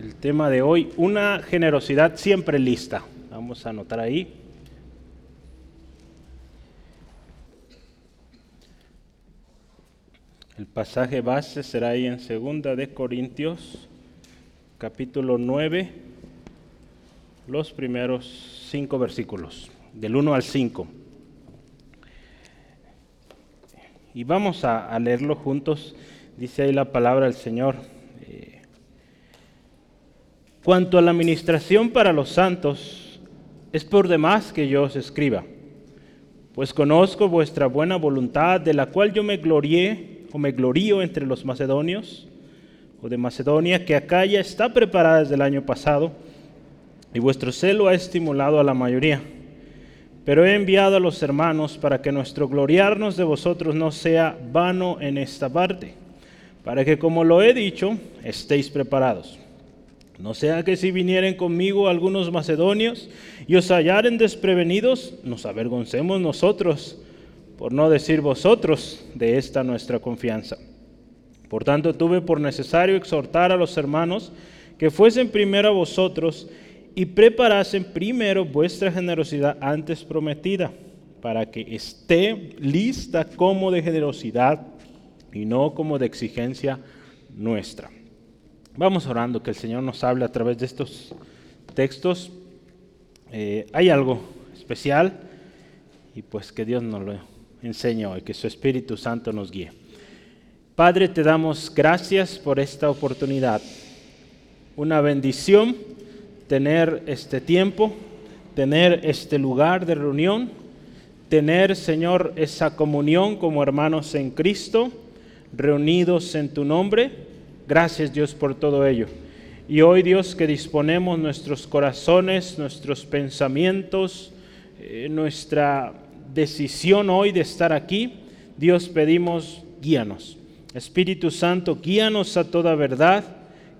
el tema de hoy, una generosidad siempre lista. Vamos a anotar ahí. El pasaje base será ahí en segunda de Corintios, capítulo 9, los primeros cinco versículos, del 1 al 5. Y vamos a, a leerlo juntos. Dice ahí la palabra del Señor. Cuanto a la administración para los santos, es por demás que yo os escriba, pues conozco vuestra buena voluntad, de la cual yo me glorié o me glorío entre los macedonios o de Macedonia, que acá ya está preparada desde el año pasado, y vuestro celo ha estimulado a la mayoría. Pero he enviado a los hermanos para que nuestro gloriarnos de vosotros no sea vano en esta parte, para que como lo he dicho, estéis preparados. No sea que si vinieren conmigo algunos macedonios y os hallaren desprevenidos, nos avergoncemos nosotros, por no decir vosotros, de esta nuestra confianza. Por tanto, tuve por necesario exhortar a los hermanos que fuesen primero a vosotros y preparasen primero vuestra generosidad antes prometida, para que esté lista como de generosidad y no como de exigencia nuestra. Vamos orando que el Señor nos hable a través de estos textos. Eh, hay algo especial y pues que Dios nos lo enseñe hoy, que su Espíritu Santo nos guíe. Padre, te damos gracias por esta oportunidad. Una bendición tener este tiempo, tener este lugar de reunión, tener, Señor, esa comunión como hermanos en Cristo, reunidos en tu nombre Gracias Dios por todo ello. Y hoy Dios que disponemos nuestros corazones, nuestros pensamientos, eh, nuestra decisión hoy de estar aquí, Dios pedimos, guíanos. Espíritu Santo, guíanos a toda verdad.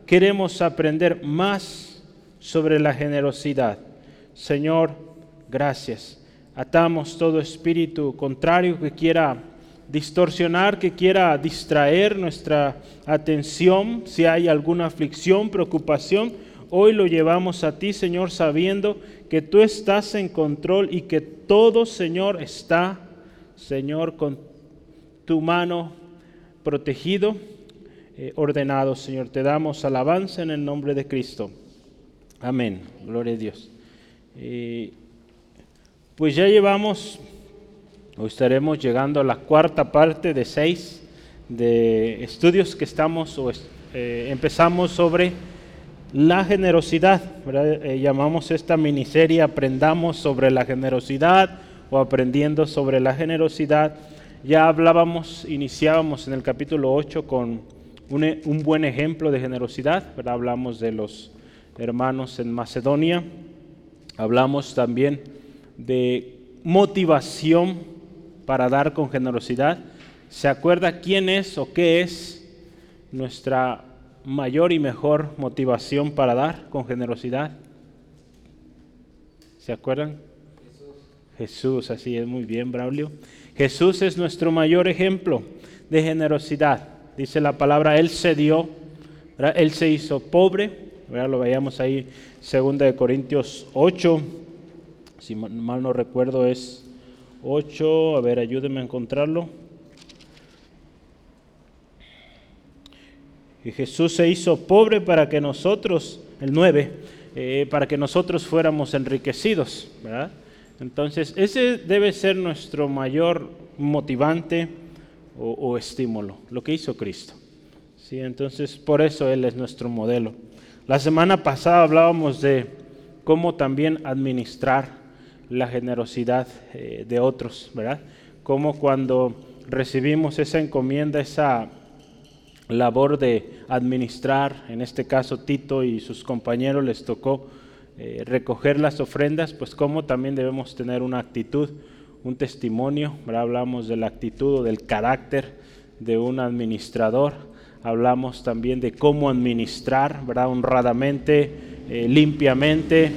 Queremos aprender más sobre la generosidad. Señor, gracias. Atamos todo espíritu contrario que quiera distorsionar, que quiera distraer nuestra atención, si hay alguna aflicción, preocupación, hoy lo llevamos a ti, Señor, sabiendo que tú estás en control y que todo, Señor, está, Señor, con tu mano protegido, eh, ordenado, Señor. Te damos alabanza en el nombre de Cristo. Amén. Gloria a Dios. Eh, pues ya llevamos Hoy estaremos llegando a la cuarta parte de seis de estudios que estamos o eh, empezamos sobre la generosidad. Eh, llamamos esta miniserie Aprendamos sobre la generosidad o Aprendiendo sobre la generosidad. Ya hablábamos, iniciábamos en el capítulo 8 con un, un buen ejemplo de generosidad. Hablamos de los hermanos en Macedonia. Hablamos también de motivación para dar con generosidad, se acuerda quién es o qué es nuestra mayor y mejor motivación para dar con generosidad. ¿Se acuerdan? Jesús, así es muy bien, Braulio. Jesús es nuestro mayor ejemplo de generosidad. Dice la palabra, Él se dio, Él se hizo pobre. Lo veíamos ahí, 2 de Corintios 8, si mal no recuerdo es 8, a ver, ayúdenme a encontrarlo. Y Jesús se hizo pobre para que nosotros, el 9, eh, para que nosotros fuéramos enriquecidos, ¿verdad? Entonces, ese debe ser nuestro mayor motivante o, o, estímulo, lo que hizo Cristo. ¿Sí? Entonces, por eso Él es nuestro modelo. La semana pasada hablábamos de cómo también administrar la generosidad eh, de otros, ¿verdad? Como cuando recibimos esa encomienda, esa labor de administrar, en este caso Tito y sus compañeros les tocó eh, recoger las ofrendas, pues como también debemos tener una actitud, un testimonio, ¿verdad? hablamos de la actitud o del carácter de un administrador, hablamos también de cómo administrar, ¿verdad? honradamente, eh, limpiamente,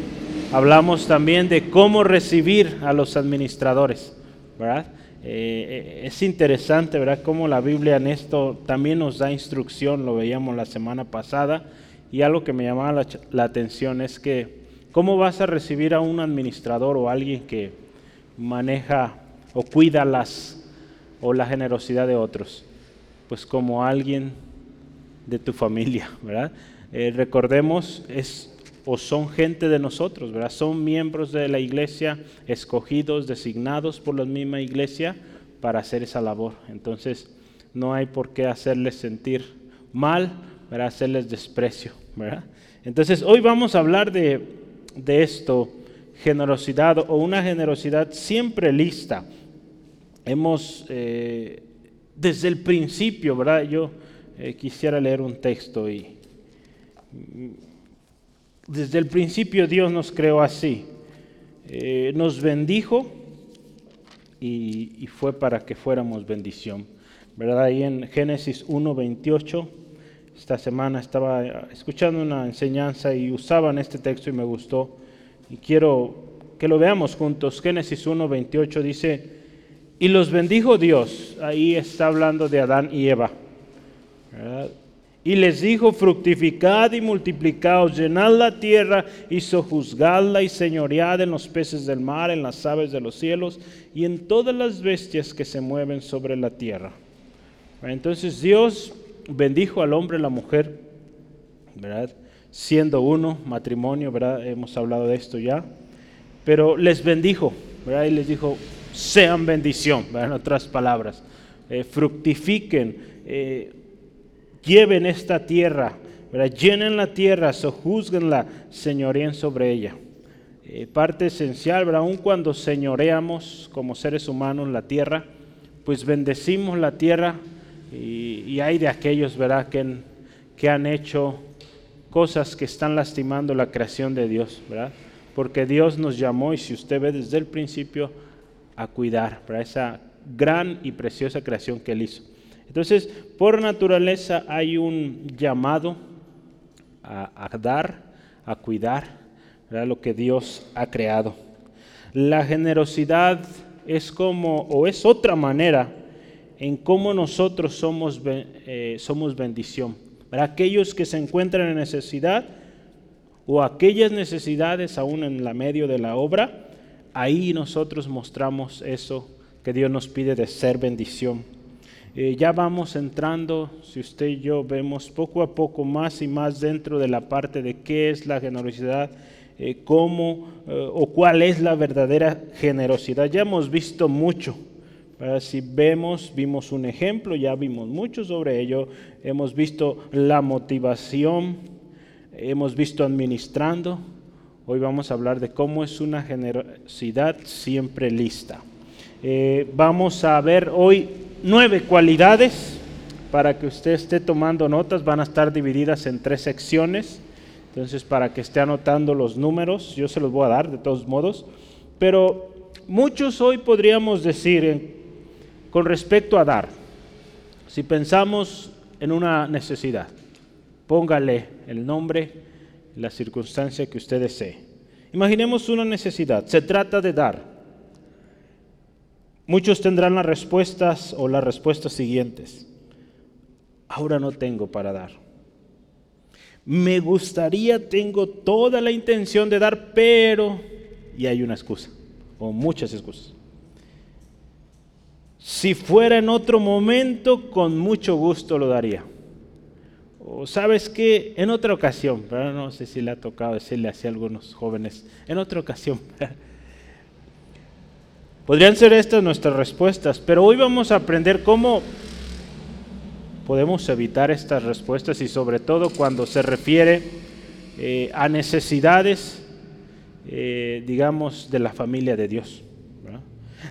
Hablamos también de cómo recibir a los administradores, ¿verdad? Eh, eh, es interesante, ¿verdad? Cómo la Biblia en esto también nos da instrucción, lo veíamos la semana pasada, y algo que me llamaba la, atención es que cómo vas a recibir a un administrador o alguien que maneja o cuida las o la generosidad de otros, pues como alguien de tu familia, ¿verdad? Eh, recordemos, es o son gente de nosotros, ¿verdad? Son miembros de la iglesia, escogidos, designados por la misma iglesia para hacer esa labor. Entonces, no hay por qué hacerles sentir mal, ¿verdad? hacerles desprecio. ¿verdad? Entonces, hoy vamos a hablar de, esto, generosidad o una generosidad siempre lista. Hemos, eh, desde el principio, ¿verdad? Yo eh, quisiera leer un texto y desde el principio Dios nos creó así. Eh, nos bendijo y, fue para que fuéramos bendición. ¿Verdad? Ahí en Génesis 1, 28 esta semana estaba escuchando una enseñanza y usaban este texto y me gustó. Y quiero que lo veamos juntos. Génesis 1, 28 dice, y los bendijo Dios. Ahí está hablando de Adán y Eva. Y les dijo, fructificad y multiplicaos, llenad la tierra y sojuzgadla y señoread en los peces del mar, en las aves de los cielos y en todas las bestias que se mueven sobre la tierra. Entonces Dios bendijo al hombre y la mujer, ¿verdad? Siendo uno, matrimonio, ¿verdad? Hemos hablado de esto ya. Pero les bendijo, ¿verdad? Y les dijo, sean bendición, ¿verdad? En otras palabras, eh, fructifiquen, eh, lleven esta tierra, ¿verdad? Llenen la tierra, sojuzguenla, señoreen sobre ella. Eh, parte esencial, ¿verdad? Aun cuando señoreamos como seres humanos la tierra, pues bendecimos la tierra y, hay de aquellos, ¿verdad?, que, han hecho cosas que están lastimando la creación de Dios, ¿verdad? Porque Dios nos llamó, y si usted ve desde el principio, a cuidar, para esa gran y preciosa creación que Él hizo. Entonces, por naturaleza hay un llamado a, dar, a cuidar, lo que Dios ha creado. La generosidad es como, o es otra manera en cómo nosotros somos, eh, somos bendición. Para aquellos que se encuentran en necesidad o aquellas necesidades aún en la medio de la obra, ahí nosotros mostramos eso que Dios nos pide de ser bendición. Eh, ya vamos entrando, si usted y yo vemos poco a poco más y más dentro de la parte de qué es la generosidad, eh, cómo o cuál es la verdadera generosidad. Ya hemos visto mucho si vemos, vimos un ejemplo, ya vimos mucho sobre ello, hemos visto la motivación, hemos visto administrando, hoy vamos a hablar de cómo es una generosidad siempre lista. Eh, vamos a ver hoy nueve cualidades para que usted esté tomando notas, van a estar divididas en tres secciones, entonces para que esté anotando los números, yo se los voy a dar de todos modos, pero muchos hoy podríamos decir, con respecto a dar, si pensamos en una necesidad, póngale el nombre, la circunstancia que usted desee. Imaginemos una necesidad, se trata de dar. Muchos tendrán las respuestas o las respuestas siguientes. Ahora no tengo para dar. Me gustaría, tengo toda la intención de dar, pero... Y hay una excusa, o muchas excusas. Si fuera en otro momento, con mucho gusto lo daría. O sabes que en otra ocasión, pero no sé si le ha tocado decirle así a algunos jóvenes, en otra ocasión. Podrían ser estas nuestras respuestas, pero hoy vamos a aprender cómo podemos evitar estas respuestas y sobre todo cuando se refiere eh, a necesidades, eh, digamos, de la familia de Dios.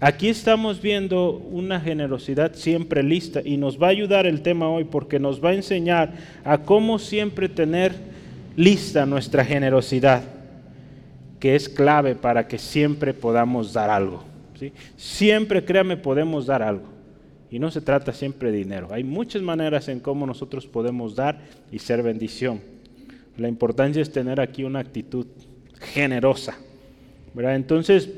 Aquí estamos viendo una generosidad siempre lista y nos va a ayudar el tema hoy porque nos va a enseñar a cómo siempre tener lista nuestra generosidad, que es clave para que siempre podamos dar algo. Siempre, créame, podemos dar algo. Y no se trata siempre de dinero. Hay muchas maneras en cómo nosotros podemos dar y ser bendición. La importancia es tener aquí una actitud generosa. ¿verdad? Entonces,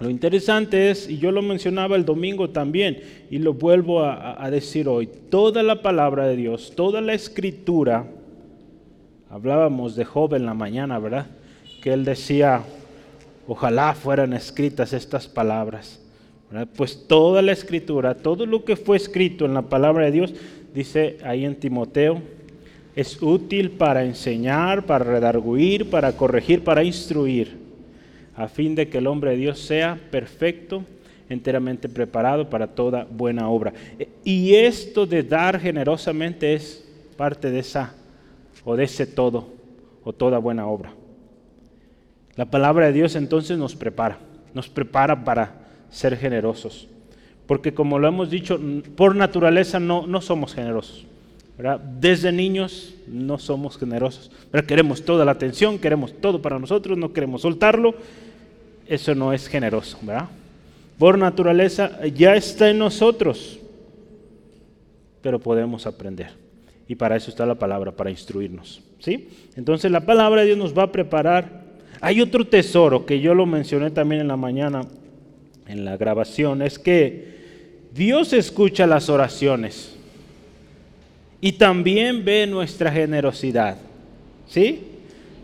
lo interesante es, y yo lo mencionaba el domingo también, y lo vuelvo a, decir hoy, toda la palabra de Dios, toda la escritura Hablábamos de Job en la mañana, ¿verdad? Que él decía, ojalá fueran escritas estas palabras. Pues toda la escritura, todo lo que fue escrito en la palabra de Dios, dice ahí en Timoteo, es útil para enseñar, para redarguir, para corregir, para instruir, a fin de que el hombre de Dios sea perfecto, enteramente preparado para toda buena obra. Y esto de dar generosamente es parte de esa o de ese todo o toda buena obra. La palabra de Dios entonces nos prepara, nos prepara para ser generosos. Porque como lo hemos dicho, por naturaleza no, no somos generosos. Desde niños no somos generosos. Queremos toda la atención, queremos todo para nosotros, no queremos soltarlo. Eso no es generoso. ¿verdad? Por naturaleza ya está en nosotros, pero podemos aprender. Y para eso está la palabra, para instruirnos. ¿sí? Entonces la palabra de Dios nos va a preparar. Hay otro tesoro que yo lo mencioné también en la mañana, en la grabación, es que Dios escucha las oraciones y también ve nuestra generosidad. ¿Sí?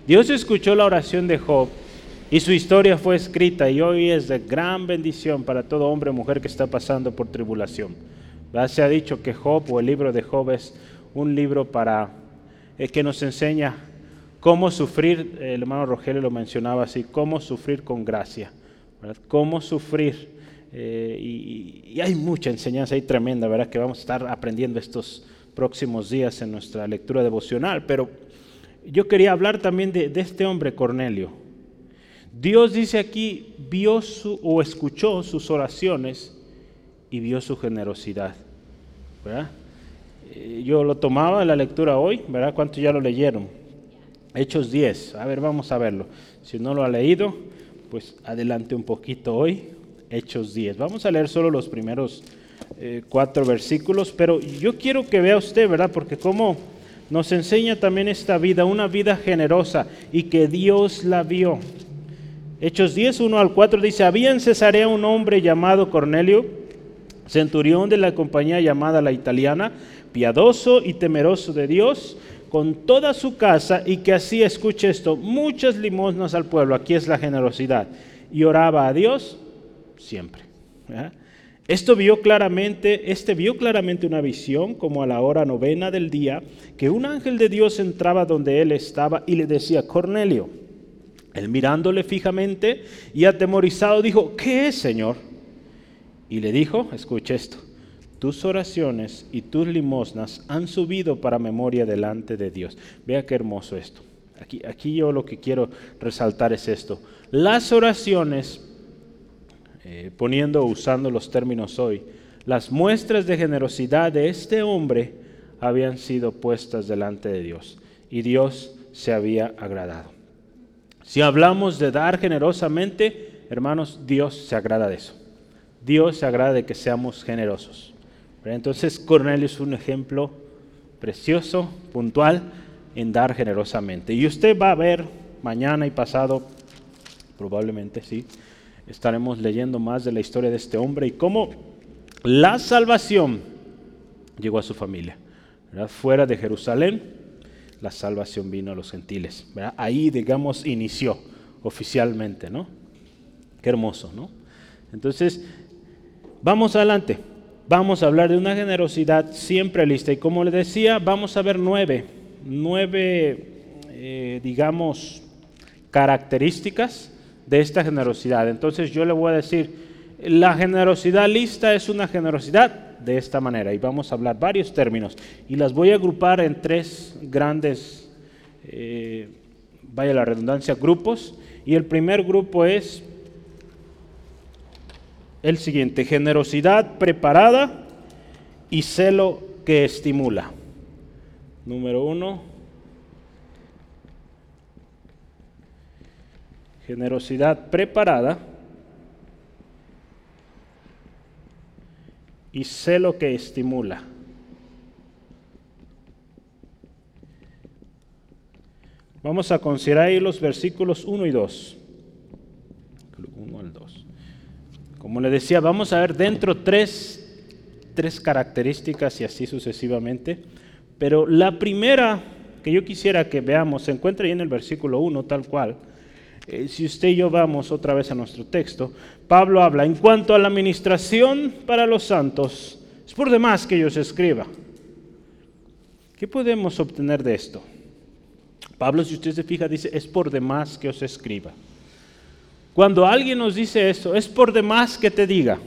Dios escuchó la oración de Job y su historia fue escrita y hoy es de gran bendición para todo hombre o mujer que está pasando por tribulación. Se ha dicho que Job o el libro de Job es un libro para eh, que nos enseña cómo sufrir, el hermano Rogelio lo mencionaba así, cómo sufrir con gracia, cómo sufrir. Eh, y, hay mucha enseñanza ahí tremenda, ¿verdad? Que vamos a estar aprendiendo estos, próximos días en nuestra lectura devocional, pero yo quería hablar también de, este hombre Cornelio. Dios dice aquí, vio su, o escuchó sus oraciones y vio su generosidad. Eh, yo lo tomaba en la lectura hoy, ¿verdad? ¿Cuántos ya lo leyeron? Hechos 10. A ver, vamos a verlo. Si no lo ha leído, pues adelante un poquito hoy. Hechos 10. Vamos a leer solo los primeros eh, cuatro versículos, pero yo quiero que vea usted, ¿verdad? Porque como nos enseña también esta vida, una vida generosa y que Dios la vio. Hechos 10, 1 al 4 dice, había en Cesarea un hombre llamado Cornelio, centurión de la compañía llamada la italiana, piadoso y temeroso de Dios, con toda su casa y que así, escuche esto, muchas limosnas al pueblo, aquí es la generosidad, y oraba a Dios siempre. Esto vio claramente, este vio claramente una visión, como a la hora novena del día, que un ángel de Dios entraba donde él estaba y le decía, Cornelio. Él mirándole fijamente y atemorizado dijo, ¿qué es, Señor? Y le dijo, escucha esto, tus oraciones y tus limosnas han subido para memoria delante de Dios. Vea qué hermoso esto. Aquí, aquí yo lo que quiero resaltar es esto. Las oraciones eh, poniendo, usando los términos hoy, las muestras de generosidad de este hombre habían sido puestas delante de Dios y Dios se había agradado. Si hablamos de dar generosamente, hermanos, Dios se agrada de eso. Dios se agrada de que seamos generosos. Entonces Cornelio es un ejemplo precioso, puntual, en dar generosamente. Y usted va a ver mañana y pasado, probablemente sí, estaremos leyendo más de la historia de este hombre y cómo la salvación llegó a su familia. Fuera de Jerusalén, la salvación vino a los gentiles. Ahí, digamos, inició oficialmente, ¿no? Qué hermoso, ¿no? Entonces, vamos adelante. Vamos a hablar de una generosidad siempre lista. Y como le decía, vamos a ver nueve, nueve, eh, digamos, características de esta generosidad. Entonces yo le voy a decir, la generosidad lista es una generosidad de esta manera y vamos a hablar varios términos y las voy a agrupar en tres grandes, eh, vaya la redundancia, grupos y el primer grupo es el siguiente, generosidad preparada y celo que estimula. Número uno, generosidad preparada y celo que estimula. Vamos a considerar ahí los versículos 1 y 2. 1 al 2. Como le decía, vamos a ver dentro tres, tres características y así sucesivamente. Pero la primera que yo quisiera que veamos, se encuentra ahí en el versículo 1 tal cual. Eh, si usted y yo vamos otra vez a nuestro texto, Pablo habla, en cuanto a la administración para los santos, es por demás que ellos escriba. ¿Qué podemos obtener de esto? Pablo, si usted se fija, dice, es por demás que os escriba. Cuando alguien nos dice eso, es por demás que te diga.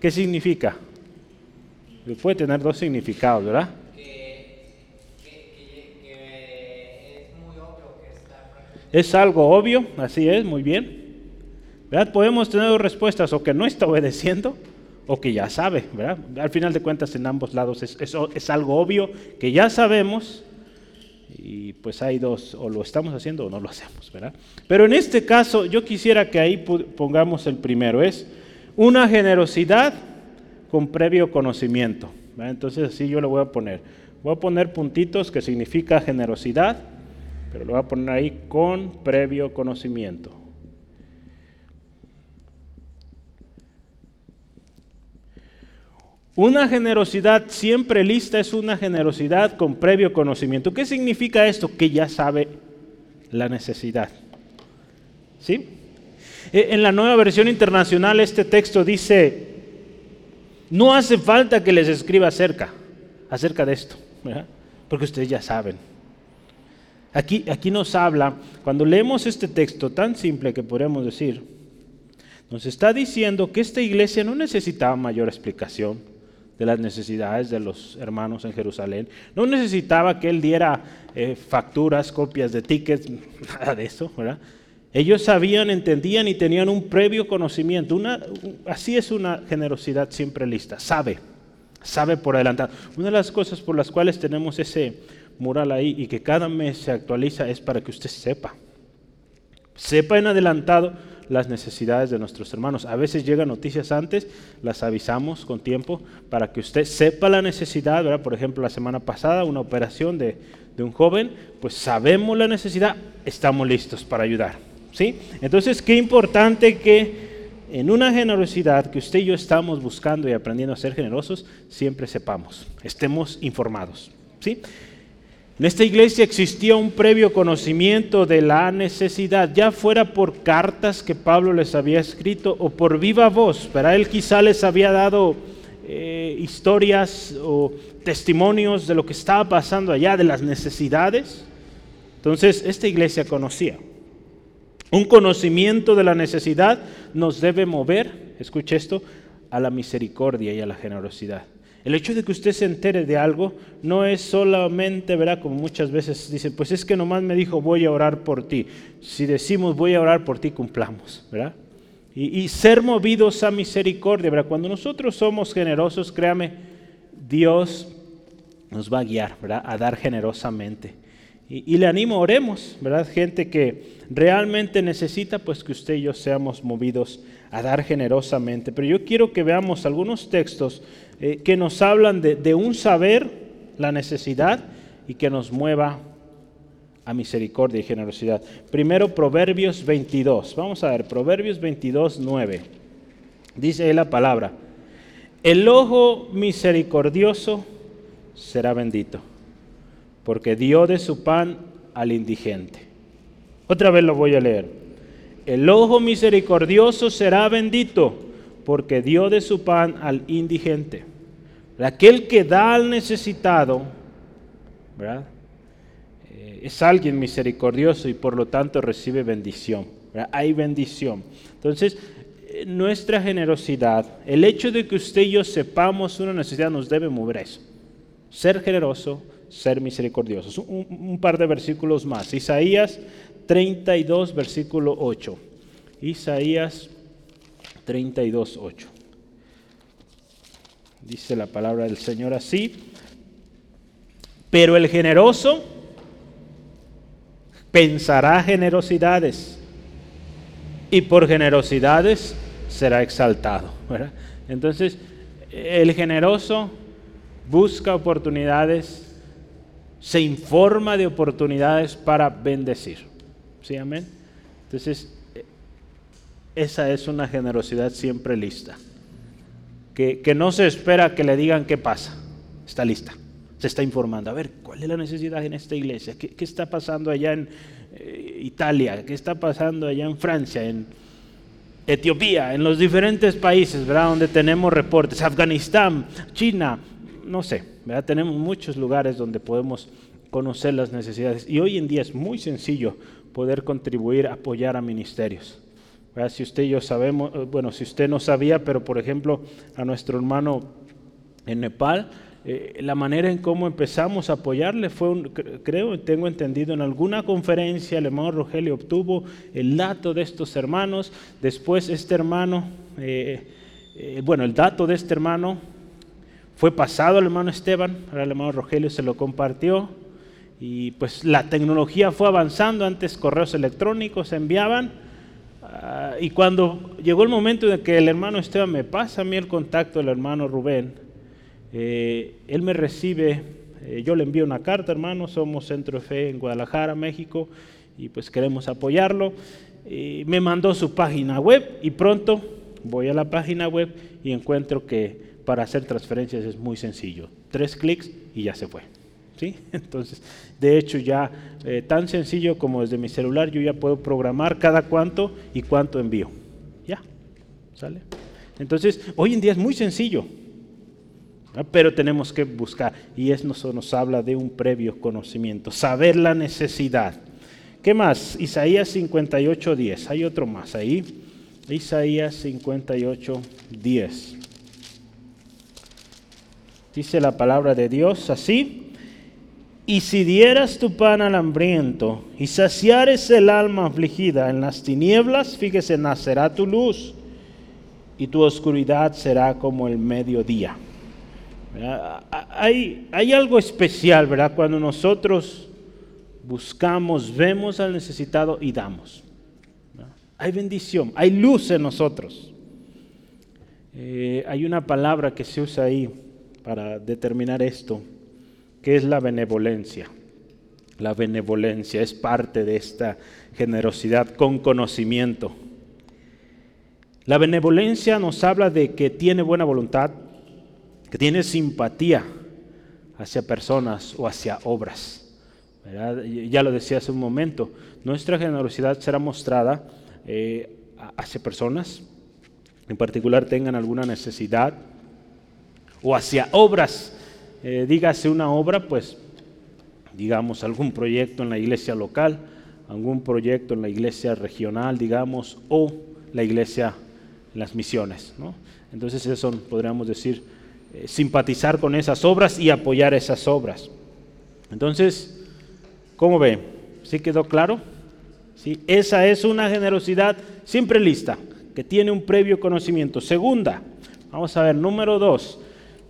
¿Qué significa? Puede tener dos significados, ¿verdad? Es algo obvio, así es, muy bien. ¿Verdad? Podemos tener dos respuestas, o que no está obedeciendo, o que ya sabe, ¿verdad? Al final de cuentas, en ambos lados es, es algo obvio que ya sabemos, y pues hay dos, o lo estamos haciendo o no lo hacemos, ¿verdad? Pero en este caso, yo quisiera que ahí pongamos el primero, es una generosidad con previo conocimiento. Entonces así yo lo voy a poner. Voy a poner puntitos que significa generosidad pero lo voy a poner ahí con previo conocimiento. Una generosidad siempre lista es una generosidad con previo conocimiento. ¿Qué significa esto? Que ya sabe la necesidad. ¿Sí? E, en la nueva versión internacional este texto dice, no hace falta que les escriba acerca, acerca de esto, porque ustedes ya saben. Aquí, aquí nos habla, cuando leemos este texto tan simple que podemos decir, nos está diciendo que esta iglesia no necesitaba mayor explicación de las necesidades de los hermanos en Jerusalén. No necesitaba que él diera eh, facturas, copias de tickets, nada de eso, ¿verdad? Ellos sabían, entendían y tenían un previo conocimiento. Una, así es una generosidad siempre lista. Sabe, sabe por adelantado. Una de las cosas por las cuales tenemos ese mural ahí y que cada mes se actualiza es para que usted sepa. Sepa en adelantado las necesidades de nuestros hermanos. A veces llegan noticias antes, las avisamos con tiempo para que usted sepa la necesidad. ¿verdad? Por ejemplo, la semana pasada una operación de, de un joven, pues sabemos la necesidad, estamos listos para ayudar. ¿sí? Entonces, qué importante que en una generosidad que usted y yo estamos buscando y aprendiendo a ser generosos, siempre sepamos, estemos informados. ¿sí? En esta iglesia existía un previo conocimiento de la necesidad, ya fuera por cartas que Pablo les había escrito o por viva voz. Para él quizá les había dado eh, historias o testimonios de lo que estaba pasando allá, de las necesidades. Entonces, esta iglesia conocía. Un conocimiento de la necesidad nos debe mover, escuche esto, a la misericordia y a la generosidad. El hecho de que usted se entere de algo no es solamente, ¿verdad? Como muchas veces dicen, pues es que nomás me dijo voy a orar por ti. Si decimos voy a orar por ti, cumplamos, ¿verdad? Y, ser movidos a misericordia, ¿verdad? Cuando nosotros somos generosos, créame, Dios nos va a guiar, ¿verdad? A dar generosamente. Y, le animo, oremos, ¿verdad? Gente que realmente necesita, pues que usted y yo seamos movidos a dar generosamente. Pero yo quiero que veamos algunos textos eh, que nos hablan de, un saber, la necesidad, y que nos mueva a misericordia y generosidad. Primero Proverbios 22. Vamos a ver, Proverbios 22, 9. Dice ahí la palabra, el ojo misericordioso será bendito, porque dio de su pan al indigente. Otra vez lo voy a leer. El ojo misericordioso será bendito, porque dio de su pan al indigente. Aquel que da al necesitado, ¿verdad? Eh, es alguien misericordioso y por lo tanto recibe bendición. Hay bendición. Entonces, eh, nuestra generosidad, el hecho de que usted y yo sepamos una necesidad nos debe mover eso. Ser generoso, ser misericordioso. Un, un par de versículos más. Isaías 32, versículo 8. Isaías 32, 8. Dice la palabra del Señor así. Pero el generoso pensará generosidades y por generosidades será exaltado. Entonces, el generoso busca oportunidades, se informa de oportunidades para bendecir. ¿Sí, amén? Entonces, esa es una generosidad siempre lista que, no se espera que le digan qué pasa, está lista. se está informando. A ver, ¿cuál es la necesidad en esta iglesia? ¿Qué, está pasando allá en eh, Italia? ¿Qué está pasando allá en Francia? En Etiopía, en los diferentes países, ¿verdad? Donde tenemos reportes. Afganistán, China, no sé, ¿verdad? Tenemos muchos lugares donde podemos conocer las necesidades. Y hoy en día es muy sencillo poder contribuir, apoyar a ministerios. Si usted y yo sabemos, eh, bueno, si usted no sabía, pero por ejemplo a nuestro hermano en Nepal, eh, la manera en cómo empezamos a apoyarle fue, un, creo, tengo entendido, en alguna conferencia el hermano Rogelio obtuvo el dato de estos hermanos, después este hermano, eh, bueno, el dato de este hermano fue pasado al hermano Esteban, ahora el hermano Rogelio se lo compartió, y pues la tecnología fue avanzando, antes correos electrónicos se enviaban, y cuando llegó el momento en que el hermano Esteban me pasa a mí el contacto del hermano Rubén, eh, él me recibe, eh, yo le envío una carta, hermano, somos Centro de Fe en Guadalajara, México, y pues queremos apoyarlo. me mandó su página web y pronto voy a la página web y encuentro que para hacer transferencias es muy sencillo. Tres clics y ya se fue. Entonces, de hecho ya eh, tan sencillo como desde mi celular yo ya puedo programar cada cuánto y cuánto envío. Ya, ¿sale? Entonces, hoy en día es muy sencillo, pero tenemos que buscar, y eso nos, habla de un previo conocimiento, saber la necesidad. ¿Qué más? Isaías 58, 10. Hay otro más ahí. Isaías 58, 10. Dice la palabra de Dios así. Y si dieras tu pan al hambriento y saciares el alma afligida en las tinieblas, fíjese, nacerá tu luz y tu oscuridad será como el mediodía. Hay, hay algo especial, ¿verdad? Cuando nosotros buscamos, vemos al necesitado y damos. Hay bendición, hay luz en nosotros. Eh, hay una palabra que se usa ahí para determinar esto ¿Qué es la benevolencia? La benevolencia es parte de esta generosidad con conocimiento. La benevolencia nos habla de que tiene buena voluntad, que tiene simpatía hacia personas o hacia obras. Ya lo decía hace un momento, nuestra generosidad será mostrada eh, hacia personas, en particular tengan alguna necesidad, o hacia obras eh, dígase una obra, pues digamos algún proyecto en la iglesia local, algún proyecto en la iglesia regional, digamos, o la iglesia las misiones. Entonces eso podríamos decir, eh, simpatizar con esas obras y apoyar esas obras. Entonces, ¿cómo ve? ¿Sí quedó claro? ¿Sí? Esa es una generosidad siempre lista, que tiene un previo conocimiento. Segunda, vamos a ver, número dos,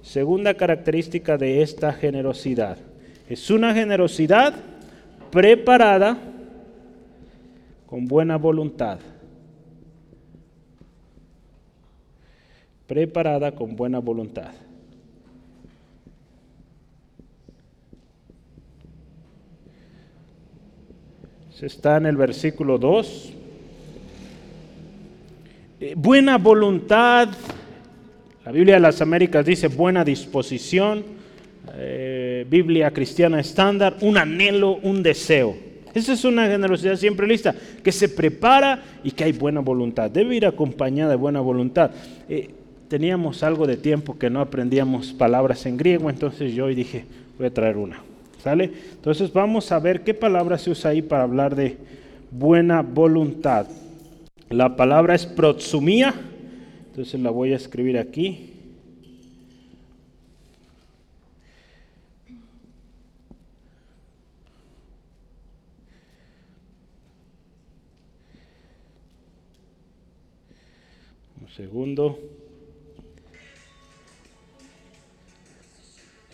Segunda característica de esta generosidad. Es una generosidad preparada con buena voluntad. Preparada con buena voluntad. Se está en el versículo 2. Eh, buena voluntad la Biblia de las Américas dice buena disposición, eh, Biblia cristiana estándar, un anhelo, un deseo. Esa es una generosidad siempre lista, que se prepara y que hay buena voluntad. Debe ir acompañada de buena voluntad. Eh, teníamos algo de tiempo que no aprendíamos palabras en griego, entonces yo hoy dije, voy a traer una. ¿Sale? Entonces vamos a ver qué palabra se usa ahí para hablar de buena voluntad. La palabra es protsumía entonces la voy a escribir aquí. Un segundo.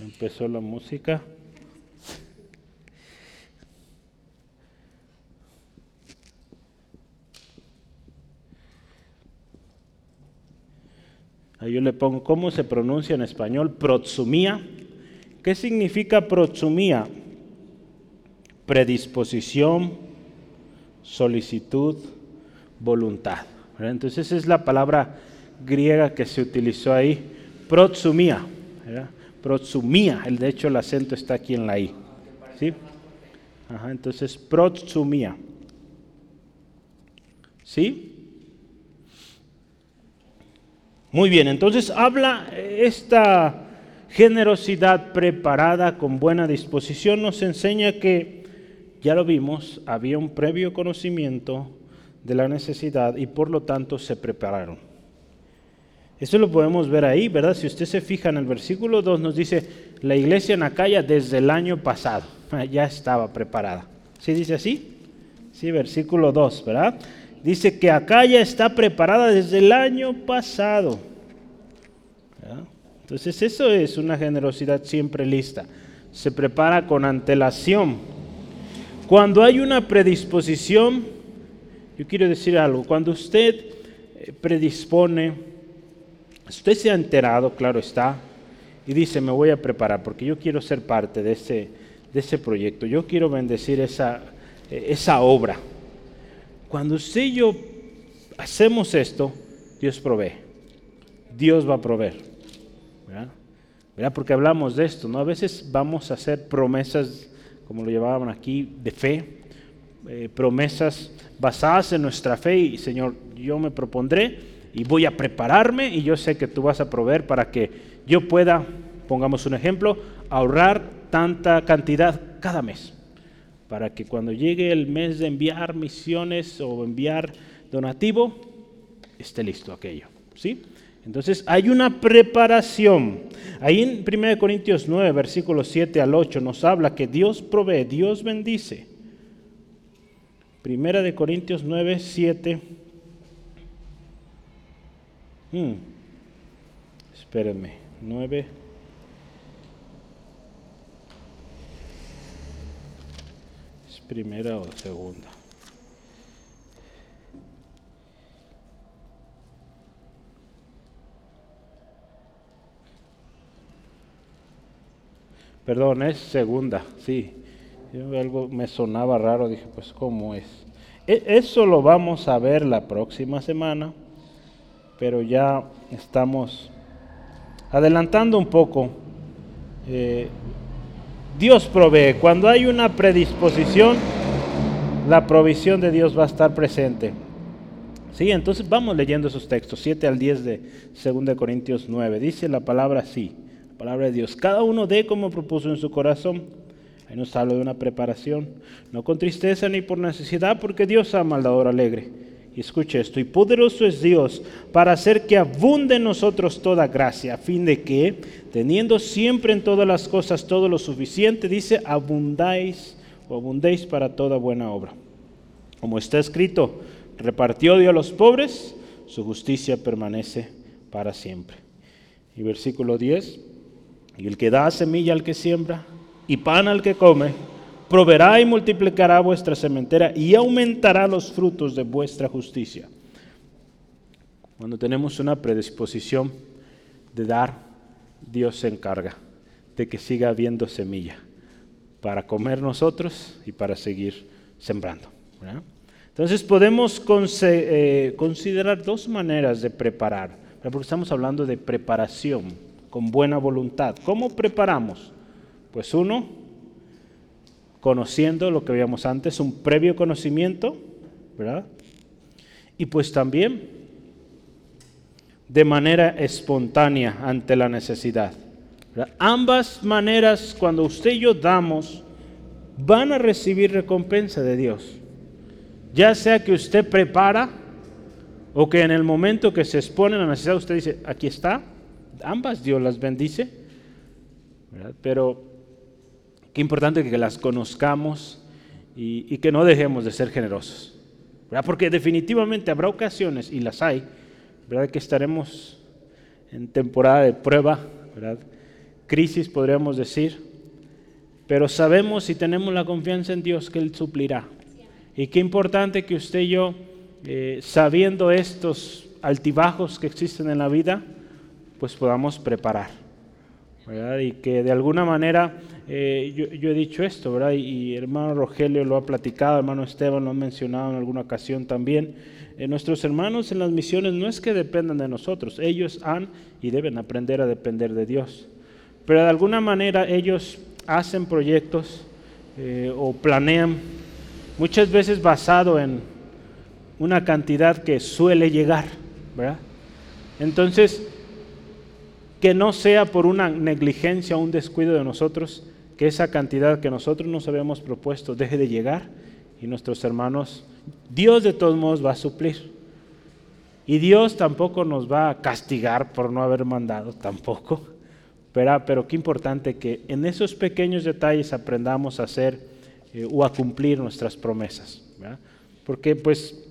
Empezó la música. Yo le pongo cómo se pronuncia en español protsumía. ¿Qué significa protsumía? Predisposición, solicitud, voluntad. Entonces es la palabra griega que se utilizó ahí, protsumía. protsumía, el de hecho el acento está aquí en la I. ¿Sí? Ajá, entonces protsumía. ¿Sí? Muy bien, entonces habla esta generosidad preparada con buena disposición, nos enseña que, ya lo vimos, había un previo conocimiento de la necesidad y por lo tanto se prepararon. Eso lo podemos ver ahí, ¿verdad? Si usted se fija en el versículo 2 nos dice, la iglesia en Acaya desde el año pasado ya estaba preparada. ¿Sí dice así? Sí, versículo 2, ¿verdad? Dice que Acaya está preparada desde el año pasado. Entonces eso es una generosidad siempre lista. Se prepara con antelación. Cuando hay una predisposición, yo quiero decir algo, cuando usted eh, predispone, usted se ha enterado, claro está, y dice, me voy a preparar porque yo quiero ser parte de ese, de ese proyecto, yo quiero bendecir esa, eh, esa obra. Cuando usted y yo hacemos esto, Dios provee. Dios va a proveer. ¿verdad? Porque hablamos de esto, ¿no? A veces vamos a hacer promesas, como lo llevaban aquí, de fe, eh, promesas basadas en nuestra fe y Señor, yo me propondré y voy a prepararme y yo sé que tú vas a proveer para que yo pueda, pongamos un ejemplo, ahorrar tanta cantidad cada mes, para que cuando llegue el mes de enviar misiones o enviar donativo, esté listo aquello, ¿sí? Entonces hay una preparación. Ahí en 1 Corintios 9, versículos 7 al 8 nos habla que Dios provee, Dios bendice. Primera de Corintios 9, 7. Hmm. Espérenme, 9. Primera o segunda? Perdón, es segunda, sí. algo me sonaba raro, dije, pues ¿cómo es? E, eso lo vamos a ver la próxima semana, pero ya estamos adelantando un poco. Eh, Dios provee. Cuando hay una predisposición, la provisión de Dios va a estar presente. Sí, entonces vamos leyendo esos textos, 7 al 10 de 2 Corintios 9. Dice la palabra así palabra de Dios. Cada uno dé como propuso en su corazón. Ahí nos habla de una preparación, no con tristeza ni por necesidad, porque Dios ama al dador alegre. Y escuche esto, y poderoso es Dios para hacer que abunde en nosotros toda gracia, a fin de que, teniendo siempre en todas las cosas todo lo suficiente, dice, abundáis o abundéis para toda buena obra. Como está escrito, repartió Dios a los pobres, su justicia permanece para siempre. Y versículo 10, y el que da semilla al que siembra y pan al que come, proveerá y multiplicará vuestra sementera y aumentará los frutos de vuestra justicia. Cuando tenemos una predisposición de dar, Dios se encarga de que siga habiendo semilla para comer nosotros y para seguir sembrando. Entonces podemos eh, considerar dos maneras de preparar, porque estamos hablando de preparación con buena voluntad. ¿Cómo preparamos? Pues uno, conociendo lo que veíamos antes, un previo conocimiento, ¿verdad? Y pues también de manera espontánea ante la necesidad. Ambas maneras, cuando usted y yo damos, van a recibir recompensa de Dios. Ya sea que usted prepara o que en el momento que se expone la necesidad usted dice, aquí está, ambas Dios las bendice, pero qué importante que las conozcamos y, que no dejemos de ser generosos, porque definitivamente habrá ocasiones, y las hay, ¿verdad? que estaremos en temporada de prueba, ¿verdad? crisis podríamos decir, pero sabemos y tenemos la confianza en Dios que Él suplirá. Y qué importante que usted y yo, eh, sabiendo estos altibajos que existen en la vida, pues podamos preparar. Y que de alguna manera, eh, yo, he dicho esto, ¿verdad? Y, hermano Rogelio lo ha platicado, hermano Esteban lo ha mencionado en alguna ocasión también. Eh, nuestros hermanos en las misiones no es que dependan de nosotros, ellos han y deben aprender a depender de Dios. pero de alguna manera ellos hacen proyectos eh, o planean, muchas veces basado en una cantidad que suele llegar, ¿verdad? Entonces, que no sea por una negligencia o un descuido de nosotros, que esa cantidad que nosotros nos habíamos propuesto deje de llegar y nuestros hermanos, Dios de todos modos va a suplir. Y Dios tampoco nos va a castigar por no haber mandado, tampoco. Pero, pero qué importante que en esos pequeños detalles aprendamos a hacer eh, o a cumplir nuestras promesas. Porque pues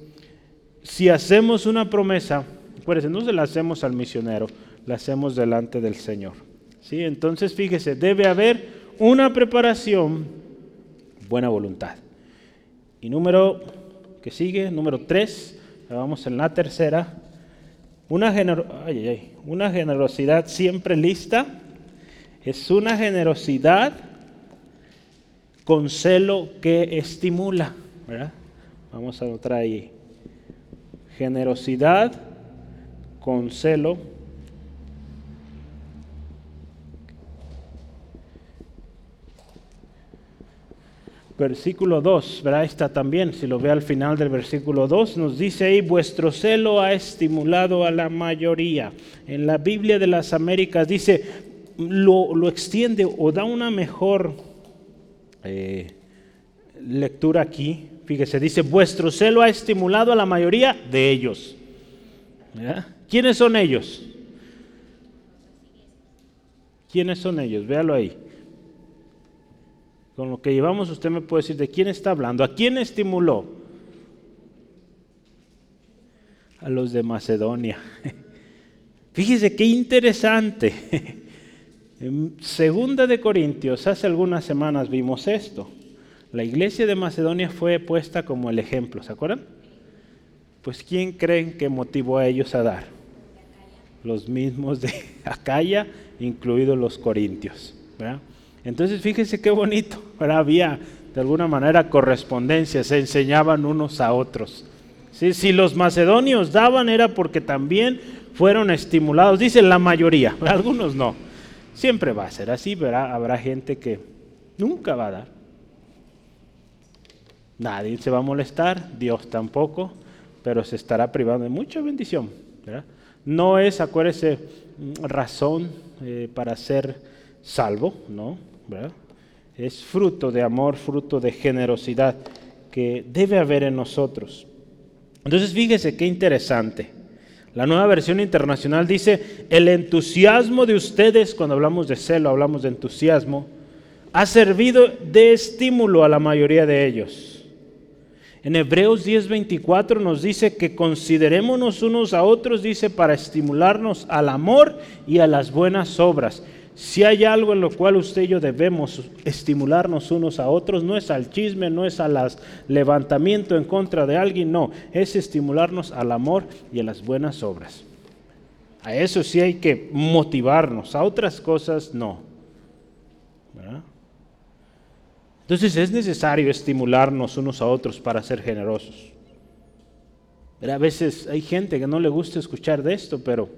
si hacemos una promesa, acuérdense, no se la hacemos al misionero, la hacemos delante del Señor. ¿sí? Entonces fíjese, debe haber una preparación, buena voluntad. Y número que sigue, número tres, vamos en la tercera, una, una generosidad siempre lista, es una generosidad con celo que estimula. Vamos a anotar ahí. Generosidad con celo versículo 2, verá esta también, si lo ve al final del versículo 2, nos dice ahí, vuestro celo ha estimulado a la mayoría. En la Biblia de las Américas dice, lo, extiende o da una mejor eh, lectura aquí. Fíjese, dice, vuestro celo ha estimulado a la mayoría de ellos. ¿Quiénes son ellos? ¿Quiénes son ellos? Véalo ahí. Con lo que llevamos usted me puede decir de quién está hablando, a quién estimuló. A los de Macedonia. Fíjese qué interesante. En segunda de Corintios, hace algunas semanas vimos esto. La iglesia de Macedonia fue puesta como el ejemplo, ¿se acuerdan? Pues ¿quién creen que motivó a ellos a dar? Los mismos de Acaya, incluidos los corintios. ¿verdad? Entonces fíjese qué bonito, había de alguna manera correspondencia, se enseñaban unos a otros. Si los macedonios daban era porque también fueron estimulados, dice la mayoría, algunos no. Siempre va a ser así, ¿verdad? habrá gente que nunca va a dar. Nadie se va a molestar, Dios tampoco, pero se estará privando de mucha bendición. No es, acuérdese, razón eh, para ser salvo, ¿no? Es fruto de amor, fruto de generosidad que debe haber en nosotros. Entonces fíjese qué interesante. La nueva versión internacional dice, el entusiasmo de ustedes, cuando hablamos de celo, hablamos de entusiasmo, ha servido de estímulo a la mayoría de ellos. En Hebreos 10:24 nos dice que considerémonos unos a otros, dice, para estimularnos al amor y a las buenas obras. Si hay algo en lo cual usted y yo debemos estimularnos unos a otros, no es al chisme, no es al levantamiento en contra de alguien, no, es estimularnos al amor y a las buenas obras. A eso sí hay que motivarnos, a otras cosas no. Entonces es necesario estimularnos unos a otros para ser generosos. A veces hay gente que no le gusta escuchar de esto, pero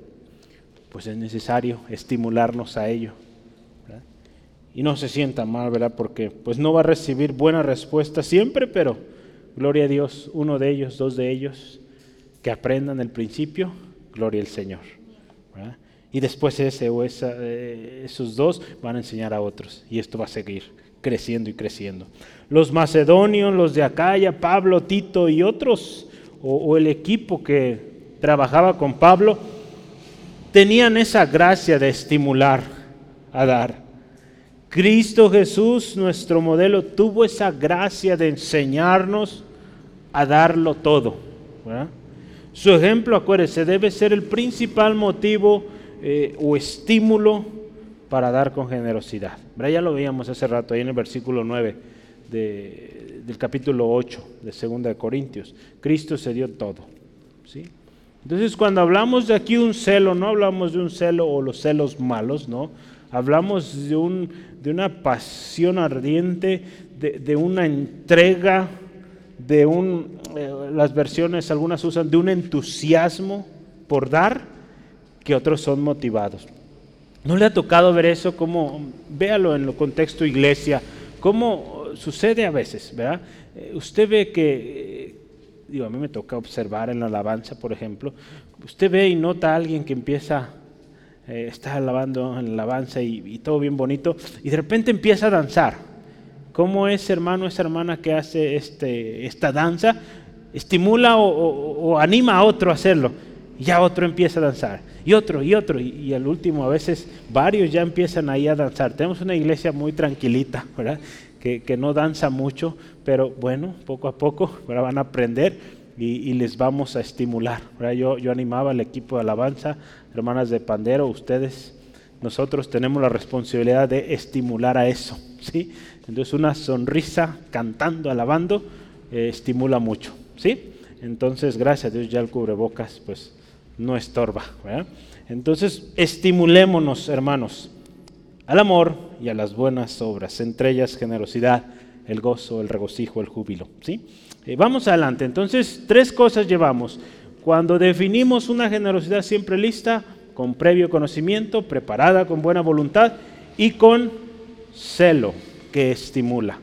pues es necesario estimularnos a ello. Y no se sienta mal, ¿verdad? Porque pues no va a recibir buena respuesta siempre, pero gloria a Dios, uno de ellos, dos de ellos, que aprendan el principio, gloria al Señor. Y después ese o eh, esos dos van a enseñar a otros. Y esto va a seguir creciendo y creciendo. Los macedonios, los de Acaya, Pablo, Tito y otros, o el equipo que trabajaba con Pablo, tenían esa gracia de estimular a dar. Cristo Jesús, nuestro modelo, tuvo esa gracia de enseñarnos a darlo todo. Su ejemplo, acuérdese, debe ser el principal motivo eh, o estímulo para dar con generosidad. Ya lo veíamos hace rato ahí en el versículo 9 del capítulo 8 de 2 de Corintios. Cristo se dio todo. ¿sí? Entonces, cuando hablamos de aquí un celo, no hablamos de un celo o los celos malos, ¿no? Hablamos de, un, de una pasión ardiente, de, una entrega, de un, eh, las versiones algunas usan, de un entusiasmo por dar, que otros son motivados. ¿No le ha tocado ver eso? Como, véalo en lo contexto iglesia, cómo sucede a veces, ¿verdad? Eh, usted ve que, digo, a mí me toca observar en la alabanza, por ejemplo, usted ve y nota a alguien que empieza, eh, está alabando en la alabanza y, todo bien bonito, y de repente empieza a danzar. ¿Cómo ese hermano, esa hermana que hace este, esta danza estimula o anima a otro a hacerlo? Y ya otro empieza a danzar, y otro, y otro, y, al último a veces varios ya empiezan ahí a danzar. Tenemos una iglesia muy tranquilita, ¿verdad? Que, no danza mucho, pero bueno, poco a poco van a aprender y, les vamos a estimular. Yo, yo animaba al equipo de alabanza, hermanas de pandero, ustedes, nosotros tenemos la responsabilidad de estimular a eso. ¿sí? Entonces una sonrisa cantando, alabando, eh, estimula mucho. ¿sí? Entonces, gracias a Dios ya el cubrebocas, pues no estorba. Entonces, estimulémonos, hermanos, al amor y a las buenas obras, entre ellas generosidad, el gozo, el regocijo, el júbilo. ¿sí? Eh, vamos adelante. Entonces, tres cosas llevamos. Cuando definimos una generosidad siempre lista, con previo conocimiento, preparada con buena voluntad y con celo que estimula.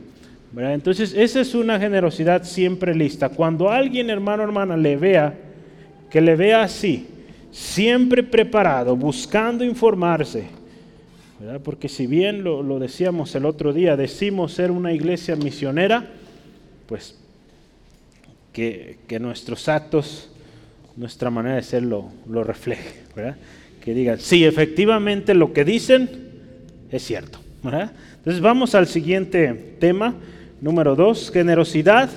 Entonces, esa es una generosidad siempre lista. Cuando alguien, hermano, hermana, le vea que le vea así, siempre preparado, buscando informarse. Porque si bien lo, decíamos el otro día, decimos ser una iglesia misionera, pues que, nuestros actos, nuestra manera de ser lo, refleje. Que digan, sí, efectivamente lo que dicen es cierto. Entonces vamos al siguiente tema, número dos, generosidad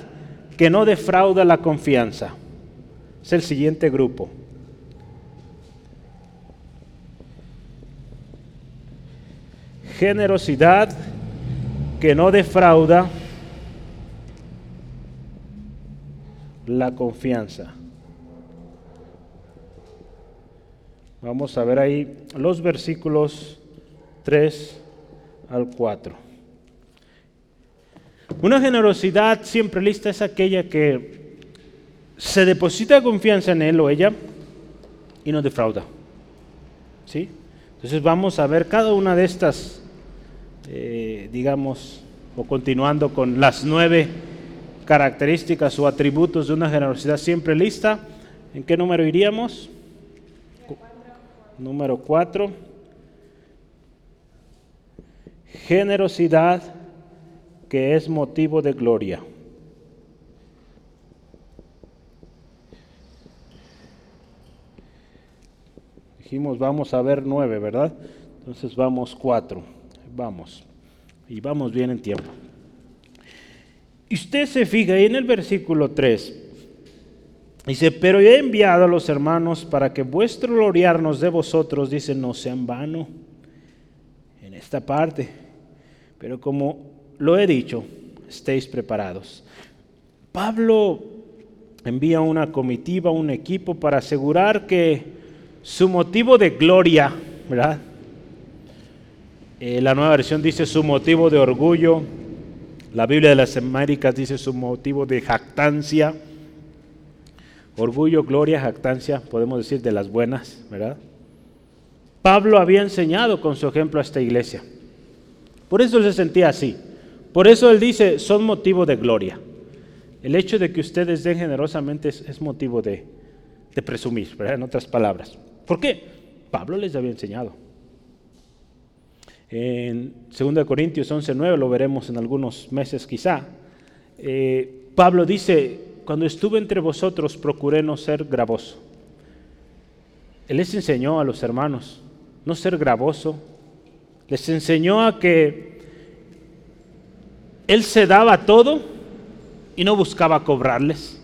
que no defrauda la confianza. Es el siguiente grupo. Generosidad que no defrauda la confianza. Vamos a ver ahí los versículos 3 al 4. Una generosidad siempre lista es aquella que se deposita confianza en él o ella y no defrauda. ¿Sí? Entonces vamos a ver cada una de estas, eh, digamos, o continuando con las nueve características o atributos de una generosidad siempre lista. ¿En qué número iríamos? Número cuatro. Generosidad que es motivo de gloria. Dijimos, vamos a ver nueve, ¿verdad? Entonces vamos cuatro. Vamos. Y vamos bien en tiempo. Y usted se fija ahí en el versículo 3. Dice, pero he enviado a los hermanos para que vuestro gloriarnos de vosotros, dice, no sea en vano en esta parte. Pero como lo he dicho, estéis preparados. Pablo envía una comitiva, un equipo para asegurar que su motivo de gloria, ¿verdad? Eh, la nueva versión dice su motivo de orgullo. La Biblia de las Américas dice su motivo de jactancia. Orgullo, gloria, jactancia, podemos decir de las buenas, ¿verdad? Pablo había enseñado con su ejemplo a esta iglesia. Por eso él se sentía así. Por eso él dice, son motivo de gloria. El hecho de que ustedes den generosamente es, motivo de, de presumir, ¿verdad? En otras palabras. ¿Por qué? Pablo les había enseñado. En 2 Corintios 11:9 lo veremos en algunos meses quizá. Eh, Pablo dice, cuando estuve entre vosotros procuré no ser gravoso. Él les enseñó a los hermanos no ser gravoso. Les enseñó a que él se daba todo y no buscaba cobrarles.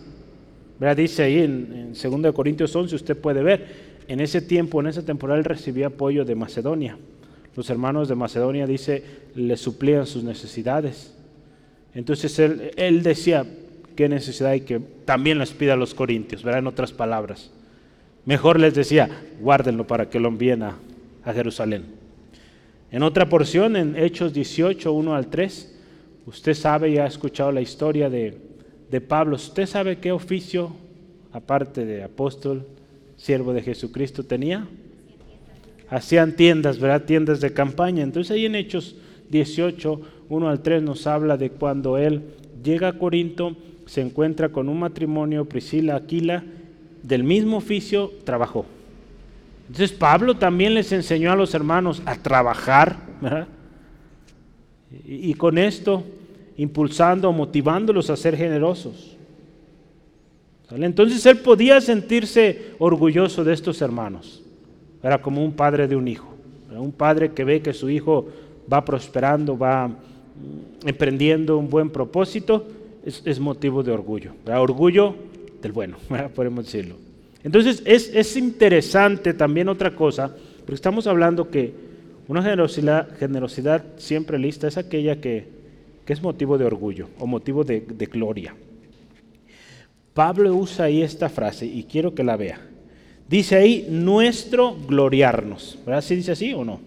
Dice ahí en, en 2 Corintios 11, usted puede ver, en ese tiempo, en esa temporada, él recibía apoyo de Macedonia. Los hermanos de Macedonia, dice, le suplían sus necesidades. Entonces él, decía, qué necesidad hay que también les pida a los corintios, ¿verdad? En otras palabras. Mejor les decía, guárdenlo para que lo envíen a, Jerusalén. En otra porción, en Hechos 18, 1 al 3, usted sabe y ha escuchado la historia de, de Pablo. ¿Usted sabe qué oficio, aparte de apóstol, siervo de Jesucristo, tenía? Hacían tiendas, ¿verdad? Tiendas de campaña. Entonces ahí en Hechos 18, 1 al 3 nos habla de cuando él llega a Corinto, se encuentra con un matrimonio, Priscila, Aquila, del mismo oficio, trabajó. Entonces Pablo también les enseñó a los hermanos a trabajar, ¿verdad? Y, con esto impulsando, motivándolos a ser generosos. Entonces él podía sentirse orgulloso de estos hermanos. Era como un padre de un hijo. un padre que ve que su hijo va prosperando, va mm, emprendiendo un buen propósito, es, motivo de orgullo. Orgullo del bueno, podemos decirlo. Entonces es, es, interesante también otra cosa, porque estamos hablando que una generosidad, generosidad siempre lista es aquella que, que es motivo de orgullo o motivo de, de gloria. Pablo usa ahí esta frase y quiero que la vea. Dice ahí, nuestro gloriarnos. ¿Verdad si dice así o no?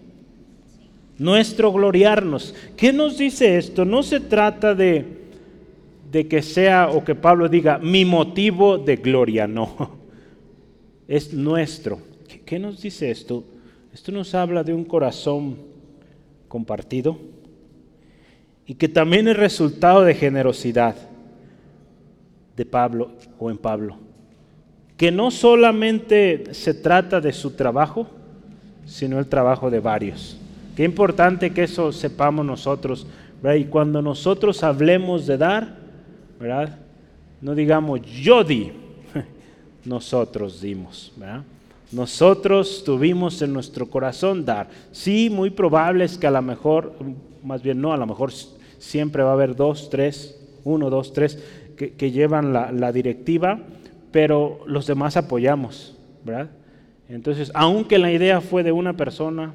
Nuestro gloriarnos. ¿Qué nos dice esto? No se trata de, de que sea o que Pablo diga mi motivo de gloria, no. Es nuestro. ¿Qué nos dice esto? Esto nos habla de un corazón compartido y que también es resultado de generosidad de Pablo o en Pablo. Que no solamente se trata de su trabajo, sino el trabajo de varios. Qué importante que eso sepamos nosotros. Y cuando nosotros hablemos de dar, ¿verdad? no digamos yo di, nosotros dimos. Nosotros tuvimos en nuestro corazón dar. Sí, muy probable es que a lo mejor, más bien no, a lo mejor siempre va a haber dos, tres, uno, dos, tres, que, llevan la, directiva, pero los demás apoyamos, ¿verdad? Entonces, aunque la idea fue de una persona,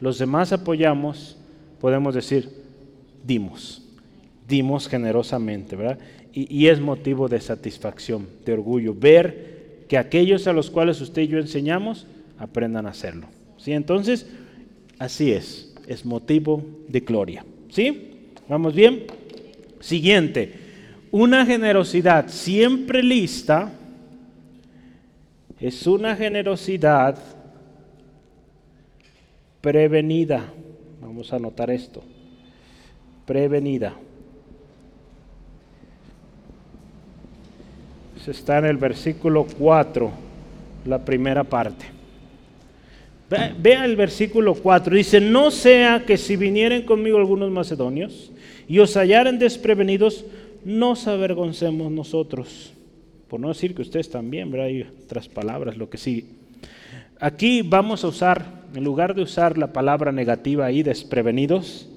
los demás apoyamos, podemos decir, dimos, dimos generosamente, ¿verdad? Y, es motivo de satisfacción, de orgullo, ver que aquellos a los cuales usted y yo enseñamos aprendan a hacerlo. ¿Sí? Entonces, así es, es motivo de gloria. ¿Sí? ¿Vamos bien? Siguiente, una generosidad siempre lista es una generosidad prevenida. Vamos a anotar esto. Prevenida. Se está en el versículo 4, la primera parte. Vea el versículo 4. Dice, no sea que si vinieren conmigo algunos macedonios y os hallaren desprevenidos, nos avergoncemos nosotros. Por no decir que ustedes también, ¿verdad? Hay otras palabras, lo que sí. Aquí vamos a usar, en lugar de usar la palabra negativa ahí, desprevenidos,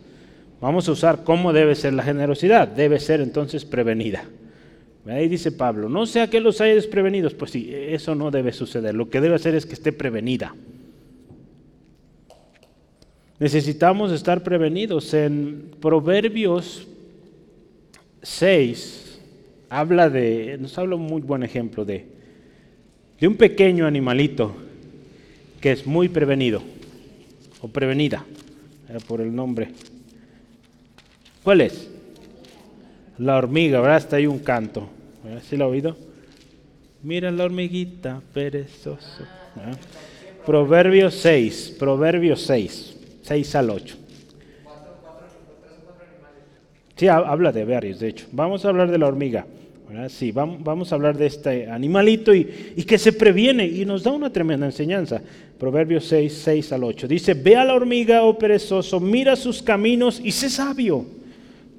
vamos a usar cómo debe ser la generosidad. Debe ser entonces prevenida. Ahí dice Pablo, no sea que los haya desprevenidos. Pues sí, eso no debe suceder. Lo que debe hacer es que esté prevenida. Necesitamos estar prevenidos. En Proverbios 6 habla de, nos habla un muy buen ejemplo de, de un pequeño animalito que es muy prevenido o prevenida por el nombre. ¿Cuál es? La hormiga, ¿verdad? Está ahí un canto. ¿Sí lo ha oído? Mira la hormiguita, perezoso. Proverbios 6, Proverbios 6, 6 al 8. Sí, habla de varios, de hecho. Vamos a hablar de la hormiga. Sí, vamos, a hablar de este animalito y, que se previene y nos da una tremenda enseñanza. Proverbios 6, 6 al 8. Dice, ve a la hormiga, oh perezoso, mira sus caminos y sé sabio,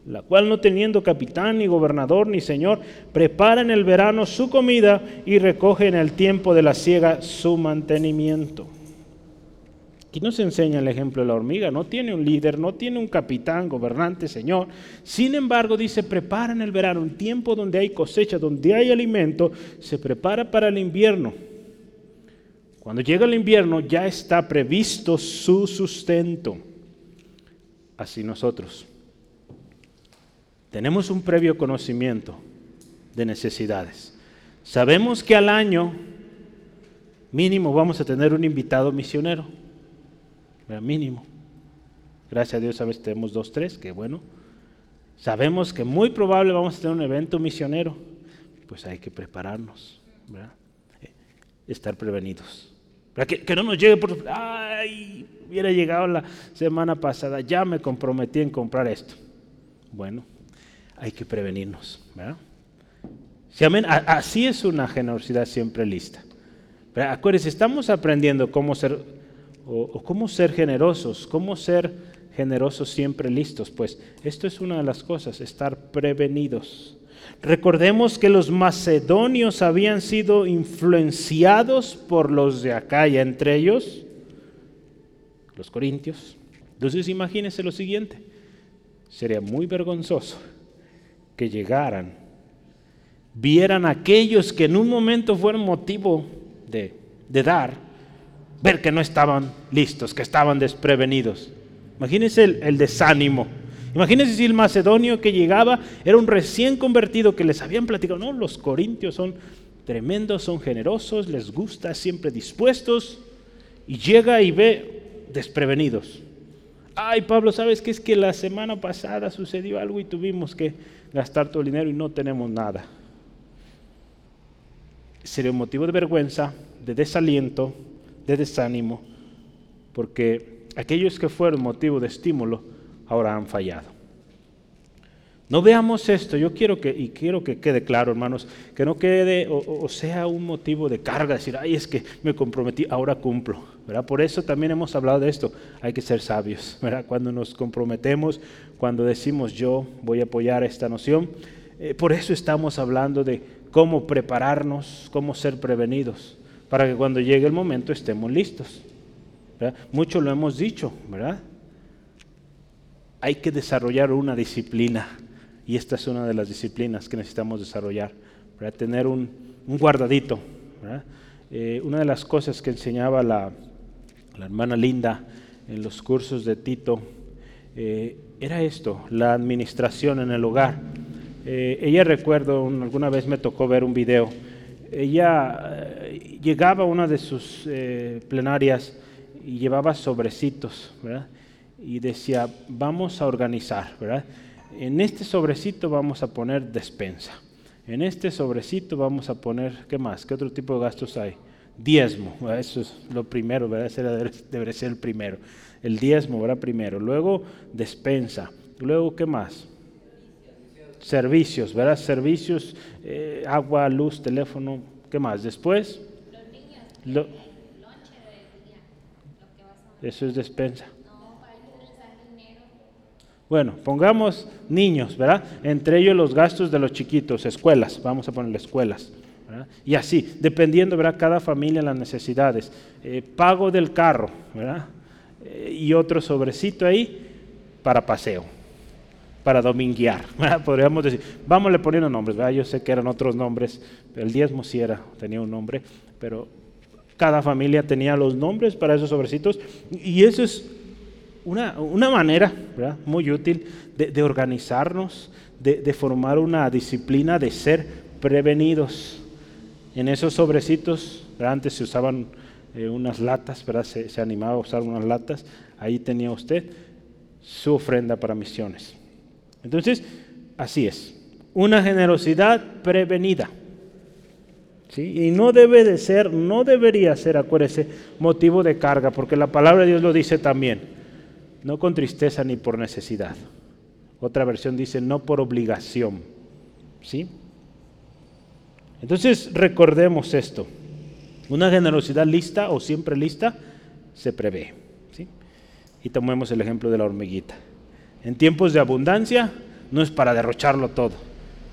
la cual no teniendo capitán, ni gobernador, ni señor, prepara en el verano su comida y recoge en el tiempo de la siega su mantenimiento. Aquí nos enseña el ejemplo de la hormiga, no tiene un líder, no tiene un capitán, gobernante, señor. Sin embargo, dice, prepara en el verano, un tiempo donde hay cosecha, donde hay alimento, se prepara para el invierno. Cuando llega el invierno ya está previsto su sustento. Así nosotros. Tenemos un previo conocimiento de necesidades. Sabemos que al año mínimo vamos a tener un invitado misionero mínimo. Gracias a Dios a veces tenemos dos, tres, que bueno. Sabemos que muy probable vamos a tener un evento misionero, pues hay que prepararnos, eh, estar prevenidos. Que, que no nos llegue por... ¡Ay! Hubiera llegado la semana pasada, ya me comprometí en comprar esto. Bueno, hay que prevenirnos, ¿verdad? Así es una generosidad siempre lista. Acuérdense, estamos aprendiendo cómo ser, o, cómo ser generosos, cómo ser generosos siempre listos. Pues esto es una de las cosas, estar prevenidos. Recordemos que los macedonios habían sido influenciados por los de Acaya, entre ellos los corintios. Entonces imagínense lo siguiente, sería muy vergonzoso que llegaran vieran aquellos que en un momento fueron motivo de, dar, ver que no estaban listos, que estaban desprevenidos. Imagínense el, desánimo. Imagínense si el macedonio que llegaba era un recién convertido que les habían platicado, no, los corintios son tremendos, son generosos, les gusta, siempre dispuestos, y llega y ve desprevenidos. Ay, Pablo, ¿sabes qué es que la semana pasada sucedió algo y tuvimos que gastar todo el dinero y no tenemos nada? sería un motivo de vergüenza, de desaliento, de desánimo, porque aquellos que fueron motivo de estímulo ahora han fallado. No veamos esto, yo quiero que, y quiero que quede claro, hermanos, que no quede o, sea un motivo de carga, decir, ay, es que me comprometí, ahora cumplo. ¿verdad? Por eso también hemos hablado de esto, hay que ser sabios. ¿verdad? Cuando nos comprometemos, cuando decimos yo voy a apoyar esta noción, eh, por eso estamos hablando de cómo prepararnos, cómo ser prevenidos, para que cuando llegue el momento estemos listos. Mucho lo hemos dicho, ¿verdad? Hay que desarrollar una disciplina, y esta es una de las disciplinas que necesitamos desarrollar, para tener un, guardadito. Eh, una de las cosas que enseñaba la, hermana Linda en los cursos de Tito eh, era esto, la administración en el hogar. Eh, ella recuerdo, alguna vez me tocó ver un video, ella eh, llegaba a una de sus eh, plenarias y llevaba sobrecitos. Y decía, vamos a organizar. En este sobrecito vamos a poner despensa. En este sobrecito vamos a poner, ¿qué más? ¿Qué otro tipo de gastos hay? Diezmo, eso es lo primero, ¿verdad? Ese debe ser el primero. El diezmo, ¿verdad? Primero. Luego despensa. Luego, ¿qué más? Servicios, ¿verdad? Servicios, eh, agua, luz, teléfono, ¿qué más? Después, lo, eso es despensa. Bueno, pongamos niños, ¿verdad? Entre ellos los gastos de los chiquitos, escuelas, vamos a ponerle escuelas. ¿verdad? Y así, dependiendo, ¿verdad? Cada familia las necesidades. Eh, pago del carro, ¿verdad? Eh, y otro sobrecito ahí para paseo para dominguear, podríamos decir. Le poniendo nombres, yo sé que eran otros nombres, el diezmo sí era, tenía un nombre, pero cada familia tenía los nombres para esos sobrecitos y eso es una, una manera muy útil de, organizarnos, de, formar una disciplina de ser prevenidos. En esos sobrecitos, antes se usaban eh, unas latas, ¿verdad? Se animaba a usar unas latas, ahí tenía usted su ofrenda para misiones. Entonces, así es. Una generosidad prevenida. ¿Sí? Y no debe de ser, no debería ser, acuérdese, motivo de carga, porque la palabra de Dios lo dice también. No con tristeza ni por necesidad. Otra versión dice no por obligación. ¿Sí? Entonces recordemos esto. Una generosidad lista o siempre lista se prevé. ¿sí? Y tomemos el ejemplo de la hormiguita. En tiempos de abundancia no es para derrocharlo todo.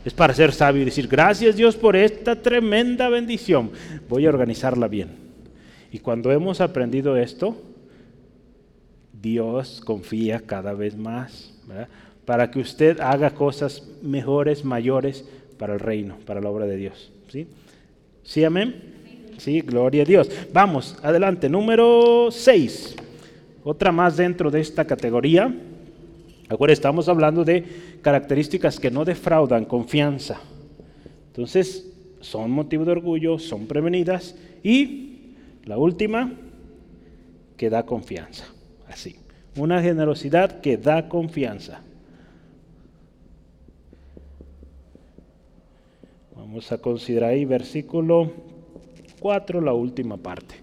Es para ser sabio y decir, gracias Dios por esta tremenda bendición. Voy a organizarla bien. Y cuando hemos aprendido esto, Dios confía cada vez más para que usted haga cosas mejores, mayores para el reino, para la obra de Dios. ¿Sí? ¿Sí, amén? Sí, gloria a Dios. Vamos, adelante. Número 6. Otra más dentro de esta categoría Estamos hablando de características que no defraudan confianza. Entonces, son motivo de orgullo, son prevenidas y la última, que da confianza. Así, una generosidad que da confianza. Vamos a considerar ahí versículo 4, la última parte.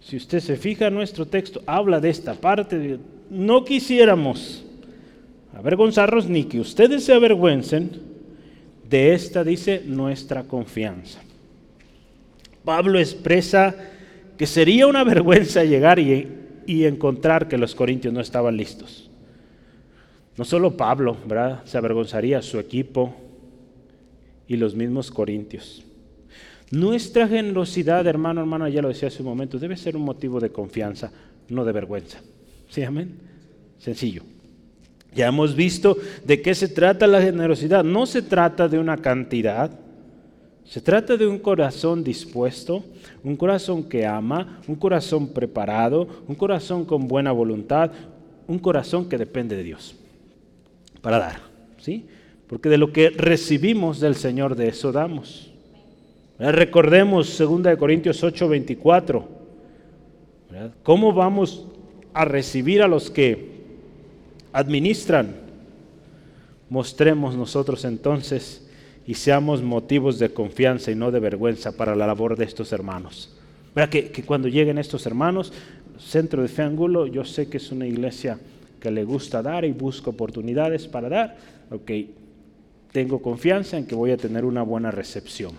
si usted se fija, nuestro texto habla de esta parte. No quisiéramos avergonzarnos ni que ustedes se avergüencen de esta, dice, nuestra confianza. Pablo expresa que sería una vergüenza llegar y, y encontrar que los corintios no estaban listos. No solo Pablo, ¿verdad? Se avergonzaría su equipo y los mismos corintios. Nuestra generosidad, hermano, hermana, ya lo decía hace un momento, debe ser un motivo de confianza, no de vergüenza. ¿Sí, amén? Sencillo. Ya hemos visto de qué se trata la generosidad. No se trata de una cantidad, se trata de un corazón dispuesto, un corazón que ama, un corazón preparado, un corazón con buena voluntad, un corazón que depende de Dios para dar. ¿sí? Porque de lo que recibimos del Señor, de eso damos. Recordemos 2 Corintios 8, 24. ¿Cómo vamos a recibir a los que administran? Mostremos nosotros entonces y seamos motivos de confianza y no de vergüenza para la labor de estos hermanos. Que, que cuando lleguen estos hermanos, Centro de Fe Angulo, yo sé que es una iglesia que le gusta dar y busca oportunidades para dar. Ok, tengo confianza en que voy a tener una buena recepción.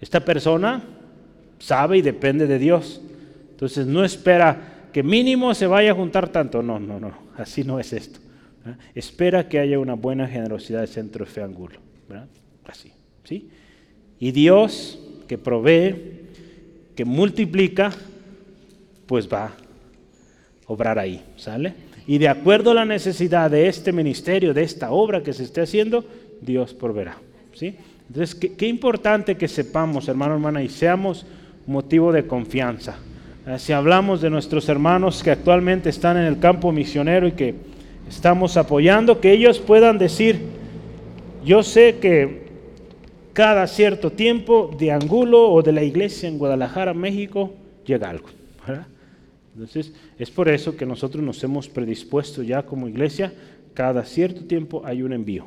Esta persona sabe y depende de Dios. Entonces no espera que mínimo se vaya a juntar tanto. No, no, no. Así no es esto. Espera que haya una buena generosidad de centro de fe angulo. Así. ¿sí? Y Dios que provee, que multiplica, pues va a obrar ahí. ¿Sale? Y de acuerdo a la necesidad de este ministerio, de esta obra que se esté haciendo, Dios proveerá. ¿sí? Entonces, qué, importante que sepamos, hermano, hermana, y seamos motivo de confianza. Eh, si hablamos de nuestros hermanos que actualmente están en el campo misionero y que estamos apoyando, que ellos puedan decir, yo sé que cada cierto tiempo de Angulo o de la iglesia en Guadalajara, México, llega algo. Entonces, es por eso que nosotros nos hemos predispuesto ya como iglesia, cada cierto tiempo hay un envío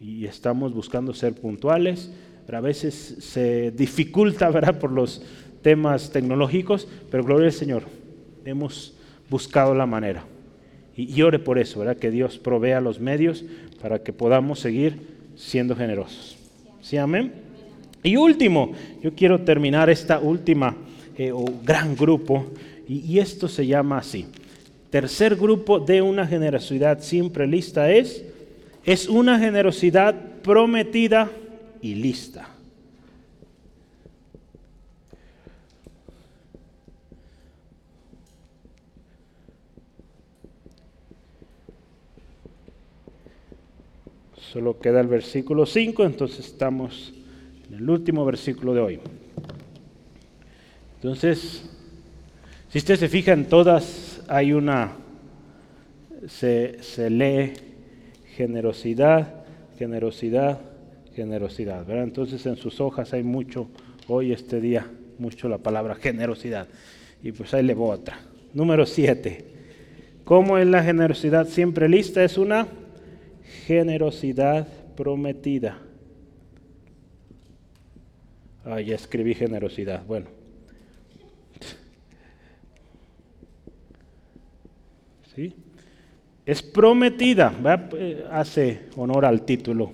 y estamos buscando ser puntuales, pero a veces se dificulta ¿verdad? por los temas tecnológicos, pero gloria al Señor, hemos buscado la manera. Y, ore por eso, ¿verdad? que Dios provea los medios para que podamos seguir siendo generosos. ¿Sí, amén? Y último, yo quiero terminar esta última eh, o gran grupo, y, y esto se llama así. Tercer grupo de una generosidad siempre lista es es una generosidad prometida y lista. Solo queda el versículo 5, entonces estamos en el último versículo de hoy. Entonces, si usted se fija en todas, hay una, se, se lee generosidad, generosidad, generosidad. ¿verdad? Entonces en sus hojas hay mucho, hoy este día, mucho la palabra generosidad. Y pues ahí le voy otra. Número 7. ¿Cómo es la generosidad siempre lista? Es una generosidad prometida. Ah, ya escribí generosidad. Bueno. ¿Sí? es prometida, eh, hace honor al título.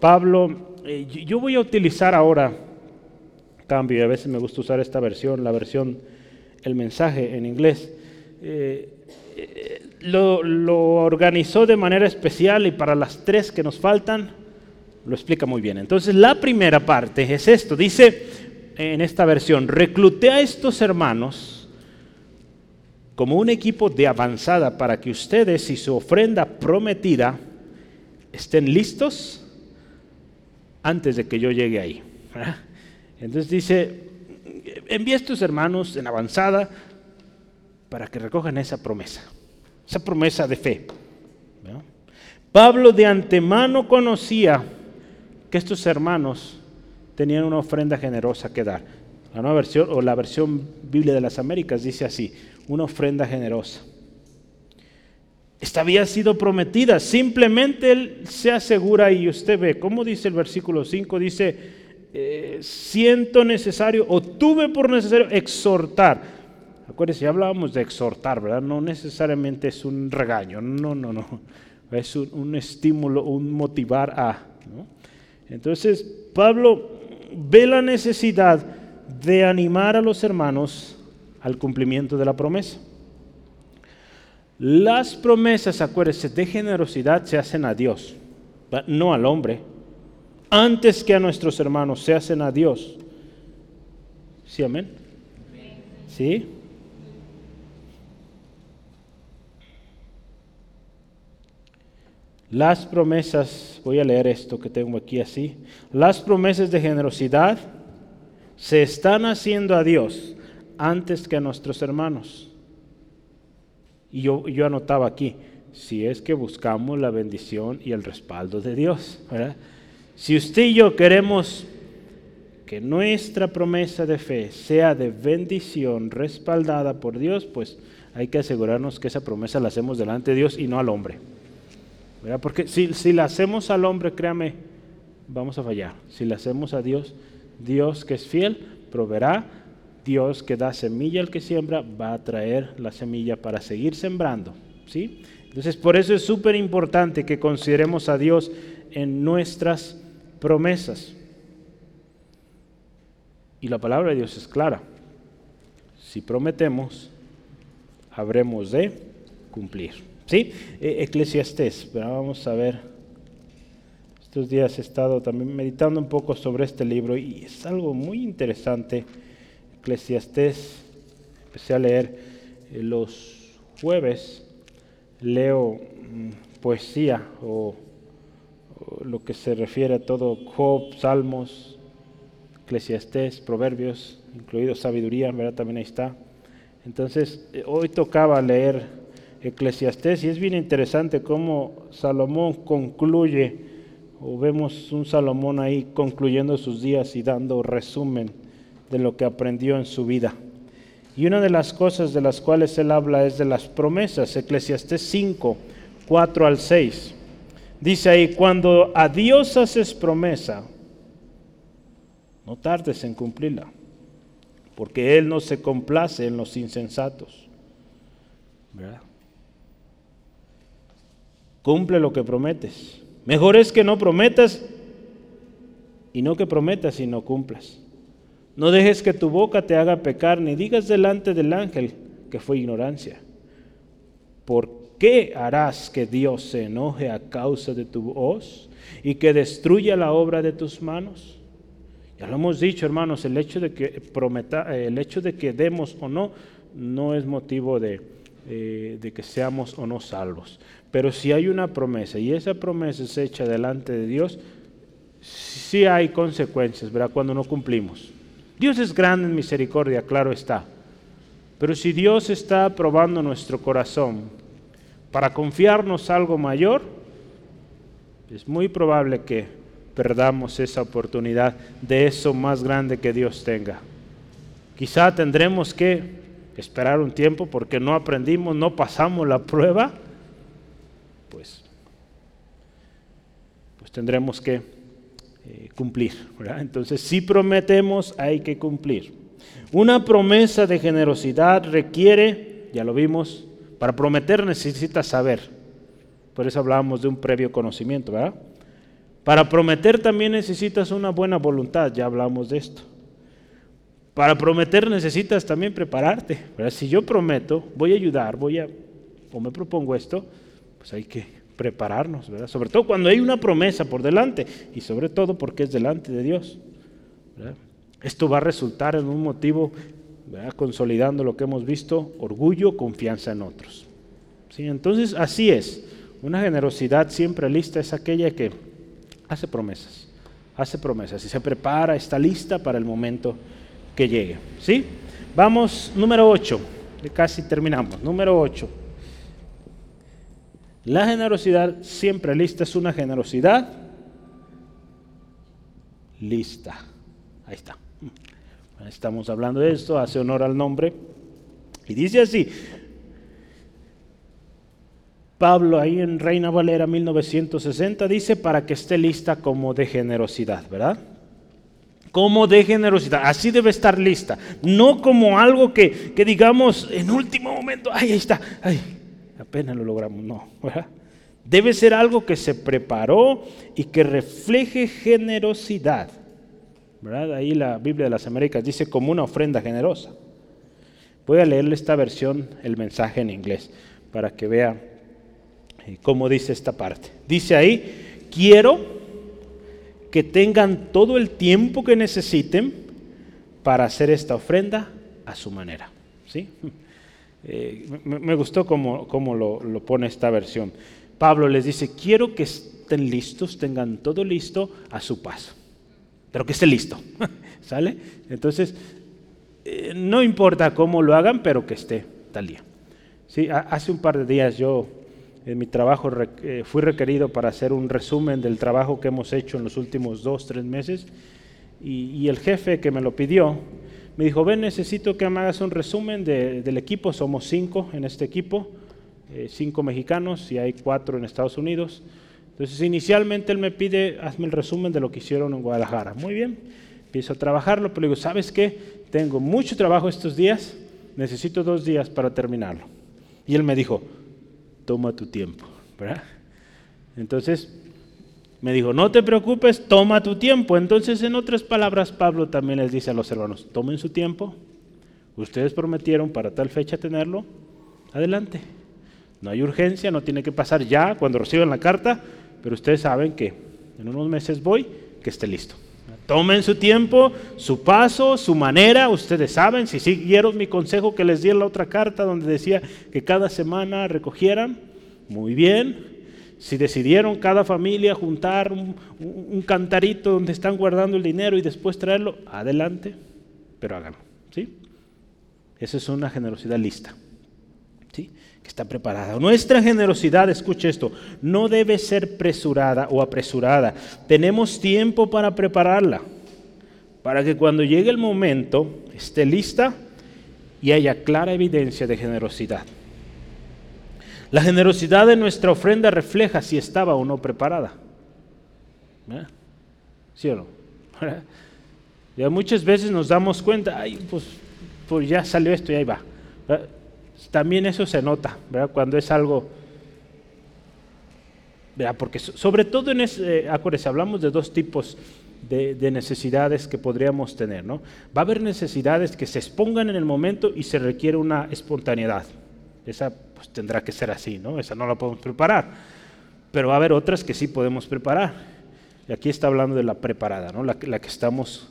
Pablo, eh, yo voy a utilizar ahora, cambio, a veces me gusta usar esta versión, la versión, el mensaje en inglés. Eh, lo, organizó de manera especial y para las tres que nos faltan lo explica muy bien. Entonces la primera parte es esto, dice en esta versión, recluté a estos hermanos, como un equipo de avanzada para que ustedes y su ofrenda prometida estén listos antes de que yo llegue ahí. Entonces dice, envía a estos hermanos en avanzada para que recojan esa promesa, esa promesa de fe. Pablo de antemano conocía que estos hermanos tenían una ofrenda generosa que dar. La nueva versión o la versión Biblia de las Américas dice así, una ofrenda generosa. Esta había sido prometida, simplemente él se asegura y usted ve, ¿cómo dice el versículo 5? Dice, eh, siento necesario o tuve por necesario exhortar. Acuérdense, ya hablábamos de exhortar, ¿verdad? No necesariamente es un regaño, no, no, no. Es un, estímulo, un motivar a. Entonces, Pablo ve la necesidad de animar a los hermanos al cumplimiento de la promesa. Las promesas, acuérdense, de generosidad se hacen a Dios, no al hombre. Antes que a nuestros hermanos se hacen a Dios. ¿Sí, amén? ¿Sí? Las promesas, voy a leer esto que tengo aquí así. Las promesas de generosidad se están haciendo a Dios antes que a nuestros hermanos. Y yo, yo anotaba aquí, si es que buscamos la bendición y el respaldo de Dios. Si usted y yo queremos que nuestra promesa de fe sea de bendición respaldada por Dios, pues hay que asegurarnos que esa promesa la hacemos delante de Dios y no al hombre. Porque si, si la hacemos al hombre, créame, vamos a fallar. Si la hacemos a Dios, Dios que es fiel, proveerá Dios que da semilla al que siembra va a traer la semilla para seguir sembrando. ¿sí? Entonces, por eso es súper importante que consideremos a Dios en nuestras promesas. Y la palabra de Dios es clara. Si prometemos, habremos de cumplir. ¿Sí? E, Eclesiastés, vamos a ver. Estos días he estado también meditando un poco sobre este libro y es algo muy interesante Eclesiastés, empecé a leer eh, los jueves, leo mm, poesía o, lo que se refiere a todo Job, Salmos, Eclesiastés, Proverbios, incluido sabiduría, ¿verdad? También ahí está. Entonces, eh, hoy tocaba leer Eclesiastés y es bien interesante cómo Salomón concluye, o vemos un Salomón ahí concluyendo sus días y dando resumen de lo que aprendió en su vida. Y una de las cosas de las cuales él habla es de las promesas. Eclesiastés 5, 4 al 6. Dice ahí, cuando a Dios haces promesa, no tardes en cumplirla, porque Él no se complace en los insensatos. Cumple lo que prometes. Mejor es que no prometas y no que prometas y no cumplas. No dejes que tu boca te haga pecar, ni digas delante del ángel que fue ignorancia. ¿Por qué harás que Dios se enoje a causa de tu voz y que destruya la obra de tus manos? Ya lo hemos dicho, hermanos, el hecho de que prometa, el hecho de que demos o no, no es motivo de, eh, de que seamos o no salvos. Pero si hay una promesa y esa promesa es hecha delante de Dios, sí hay consecuencias, ¿verdad? Cuando no cumplimos. Dios es grande en misericordia, claro está. Pero si Dios está probando nuestro corazón para confiarnos algo mayor, es muy probable que perdamos esa oportunidad de eso más grande que Dios tenga. Quizá tendremos que esperar un tiempo porque no aprendimos, no pasamos la prueba, pues, pues tendremos que eh, cumplir. Entonces, si prometemos, hay que cumplir. Una promesa de generosidad requiere, ya lo vimos, para prometer necesitas saber. Por eso hablábamos de un previo conocimiento, ¿verdad? Para prometer también necesitas una buena voluntad, ya hablamos de esto. Para prometer necesitas también prepararte. Si yo prometo, voy a ayudar, voy a, o me propongo esto, pues hay que prepararnos, ¿verdad? Sobre todo cuando hay una promesa por delante y sobre todo porque es delante de Dios. Esto va a resultar en un motivo, consolidando lo que hemos visto, orgullo, confianza en otros. ¿Sí? Entonces, así es. Una generosidad siempre lista es aquella que hace promesas, hace promesas y se prepara, está lista para el momento que llegue. ¿Sí? Vamos, número 8, casi terminamos. Número 8. La generosidad siempre lista es una generosidad lista. Ahí está. Estamos hablando de esto, hace honor al nombre. Y dice así, Pablo ahí en Reina Valera 1960 dice para que esté lista como de generosidad, ¿verdad? como de generosidad. Así debe estar lista. No como algo que, digamos en último momento, ay, ahí está, ay, apenas lo logramos. No, Debe ser algo que se preparó y que refleje generosidad. ¿verdad? Ahí la Biblia de las Américas dice como una ofrenda generosa. Voy a leerle esta versión, el mensaje en inglés, para que vea eh, cómo dice esta parte. Dice ahí, quiero que tengan todo el tiempo que necesiten para hacer esta ofrenda a su manera. ¿sí? Eh, me, gustó cómo, lo, pone esta versión. Pablo les dice, quiero que estén listos, tengan todo listo a su paso, pero que esté listo. ¿Sale? Entonces, eh, no importa cómo lo hagan, pero que esté tal día. Sí, hace un par de días yo en mi trabajo eh, fui requerido para hacer un resumen del trabajo que hemos hecho en los últimos dos, tres meses y, el jefe que me lo pidió me dijo, ven, necesito que me hagas un resumen del equipo, somos cinco en este equipo, eh, cinco mexicanos y hay cuatro en Estados Unidos. Entonces inicialmente él me pide, hazme el resumen de lo que hicieron en Guadalajara. Muy bien, empiezo a trabajarlo, pero digo, ¿sabes qué? Tengo mucho trabajo estos días, necesito dos días para terminarlo. Y él me dijo, toma tu tiempo, ¿verdad? Entonces me dijo, no te preocupes, toma tu tiempo. Entonces, en otras palabras, Pablo también les dice a los hermanos, tomen su tiempo, ustedes prometieron para tal fecha tenerlo, adelante. No hay urgencia, no tiene que pasar ya cuando reciban la carta, pero ustedes saben que en unos meses voy, que esté listo. Tomen su tiempo, su paso, su manera. Ustedes saben, si siguieron mi consejo que les di en la otra carta donde decía que cada semana recogieran, muy bien. Si decidieron cada familia juntar un, cantarito donde están guardando el dinero y después traerlo, adelante, pero háganlo. ¿sí? Esa es una generosidad lista. ¿sí? que está preparada. Nuestra generosidad, escuche esto, no debe ser presurada o apresurada. Tenemos tiempo para prepararla, para que cuando llegue el momento esté lista y haya clara evidencia de generosidad. La generosidad de nuestra ofrenda refleja si estaba o no preparada. ¿Eh? ¿Sí o no? Ya muchas veces nos damos cuenta, ay, pues, pues ya salió esto y ahí va. ¿Eh? también eso se nota, ¿verdad? Cuando es algo, ¿verdad? Porque sobre todo en ese, acuérdense, hablamos de dos tipos de, necesidades que podríamos tener, ¿no? Va a haber necesidades que se expongan en el momento y se requiere una espontaneidad. Esa pues tendrá que ser así, ¿no? Esa no la podemos preparar. Pero va a haber otras que sí podemos preparar. Y aquí está hablando de la preparada, ¿no? La, la que estamos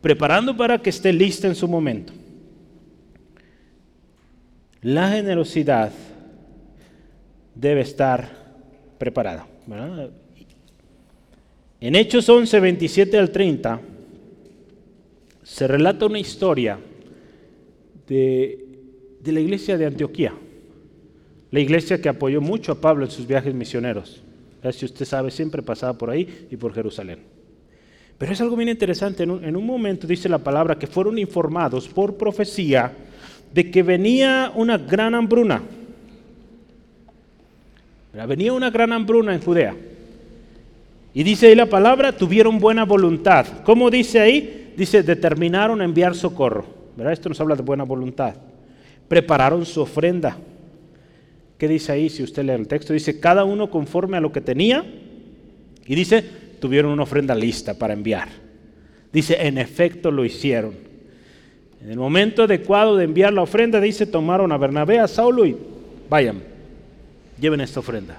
preparando para que esté lista en su momento. La generosidad debe estar preparada. En Hechos 11, 27 al 30 se relata una historia de, la iglesia de Antioquía, la iglesia que apoyó mucho a Pablo en sus viajes misioneros. Si usted sabe, siempre pasaba por ahí y por Jerusalén. Pero es algo bien interesante. en un momento dice la palabra que fueron informados por profecía de que venía una gran hambruna. Venía una gran hambruna en Judea. Y dice ahí la palabra, tuvieron buena voluntad. ¿Cómo dice ahí? Dice, determinaron enviar socorro. ¿Verdad? Esto nos habla de buena voluntad. Prepararon su ofrenda. ¿Qué dice ahí? Si usted lee el texto, dice, cada uno conforme a lo que tenía. Y dice, tuvieron una ofrenda lista para enviar. Dice, en efecto lo hicieron. En el momento adecuado de enviar la ofrenda, dice, tomaron a Bernabé, a Saulo y vayan, lleven esta ofrenda.